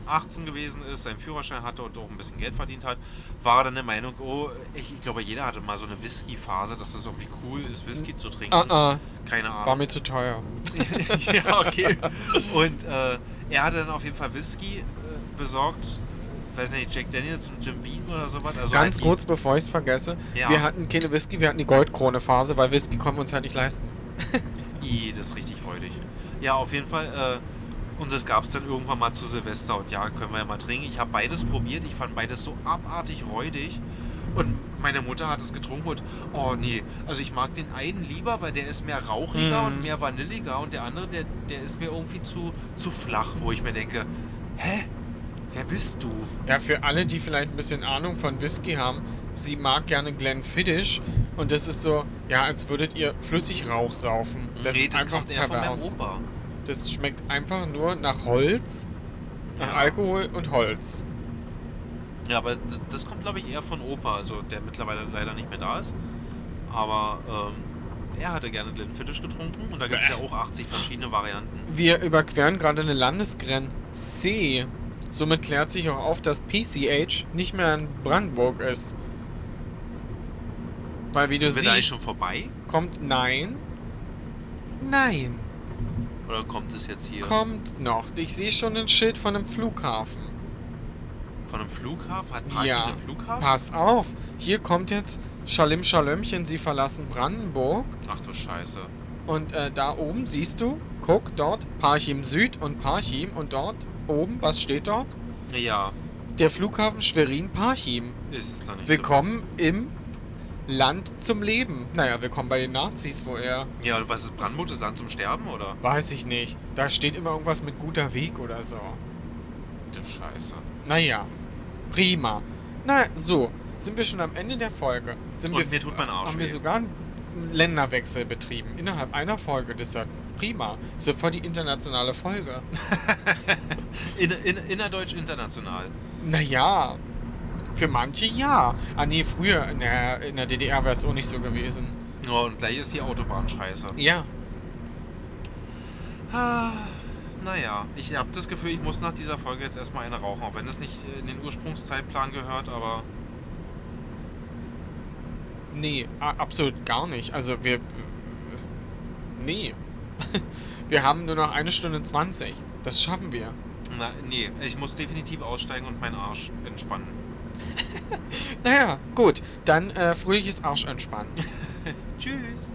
18 gewesen ist, seinen Führerschein hatte und auch ein bisschen Geld verdient hat, war er dann der Meinung, oh, ich, ich glaube, jeder hatte mal so eine Whisky-Phase, dass es irgendwie cool ist, Whisky zu trinken. Ah, ah, Keine war Ahnung. mir zu teuer. ja, okay. Und äh, er hatte dann auf jeden Fall Whisky äh, besorgt. Weiß nicht, Jack Daniels und Jim Beam oder sowas. Also Ganz halt kurz, bevor ich es vergesse. Ja. Wir hatten keine Whisky, wir hatten die Goldkrone-Phase, weil Whisky konnten wir uns halt nicht leisten. I, das ist richtig räudig. Ja, auf jeden Fall. Äh, und das gab es dann irgendwann mal zu Silvester. Und ja, können wir ja mal trinken. Ich habe beides probiert. Ich fand beides so abartig räudig. Und meine Mutter hat es getrunken und, oh nee, also ich mag den einen lieber, weil der ist mehr rauchiger Mhm. und mehr vanilliger. Und der andere, der, der ist mir irgendwie zu, zu flach, wo ich mir denke, hä? Wer bist du? Ja, für alle, die vielleicht ein bisschen Ahnung von Whisky haben, sie mag gerne Glenfiddich und das ist so, ja, als würdet ihr Flüssigrauch saufen. Das nee, ist das einfach kommt eher von meinem. Opa. Das schmeckt einfach nur nach Holz, nach Ja. Alkohol und Holz. Ja, aber das kommt, glaube ich, eher von Opa, also der mittlerweile leider nicht mehr da ist. Aber ähm, er hatte gerne Glenfiddich getrunken und da gibt es ja auch 80 verschiedene Varianten. Wir überqueren gerade eine Landesgrenze. Somit klärt sich auch auf, dass PCH nicht mehr in Brandenburg ist. Weil wie du Sind wir da siehst, schon vorbei? kommt nein. Nein. Oder kommt es jetzt hier Kommt noch. Ich sehe schon ein Schild von einem Flughafen. von einem Flughafen? Hat Parchim Ja. einen Flughafen? Pass auf. Hier kommt jetzt Schalim Schalömchen, sie verlassen Brandenburg. Ach du Scheiße. Und äh, da oben siehst du, guck dort, Parchim Süd und Parchim. Und dort oben, was steht dort? Ja, Der Flughafen Schwerin-Parchim. ist da nicht Willkommen im Land zum Leben. Naja, willkommen bei den Nazis, wo er, so. Ja, und was ist Brandenburg, das Land zum Sterben, oder? weiß ich nicht. Da steht immer irgendwas mit guter Weg oder so. Du Scheiße. Naja, prima. Na, so, sind wir schon am Ende der Folge. Sind Und wir, mir tut mein Arsch Haben wir weh. sogar einen Länderwechsel betrieben. Innerhalb einer Folge. Das ist ja prima. Das ist ja voll die internationale Folge. In, in, innerdeutsch international. Naja, für manche ja. Ah nee, früher in der, in der DDR wäre es auch nicht so gewesen. Oh, und gleich ist die Autobahn scheiße. Ja. Ah, naja, ich habe das Gefühl, ich muss nach dieser Folge jetzt erstmal eine rauchen, auch wenn das nicht in den Ursprungszeitplan gehört, aber Nee, absolut gar nicht. Also wir. Nee. Wir haben nur noch eine Stunde 20. Das schaffen wir. na, nee, ich muss definitiv aussteigen und meinen Arsch entspannen. Naja, gut. Dann äh, fröhliches Arsch entspannen. Tschüss.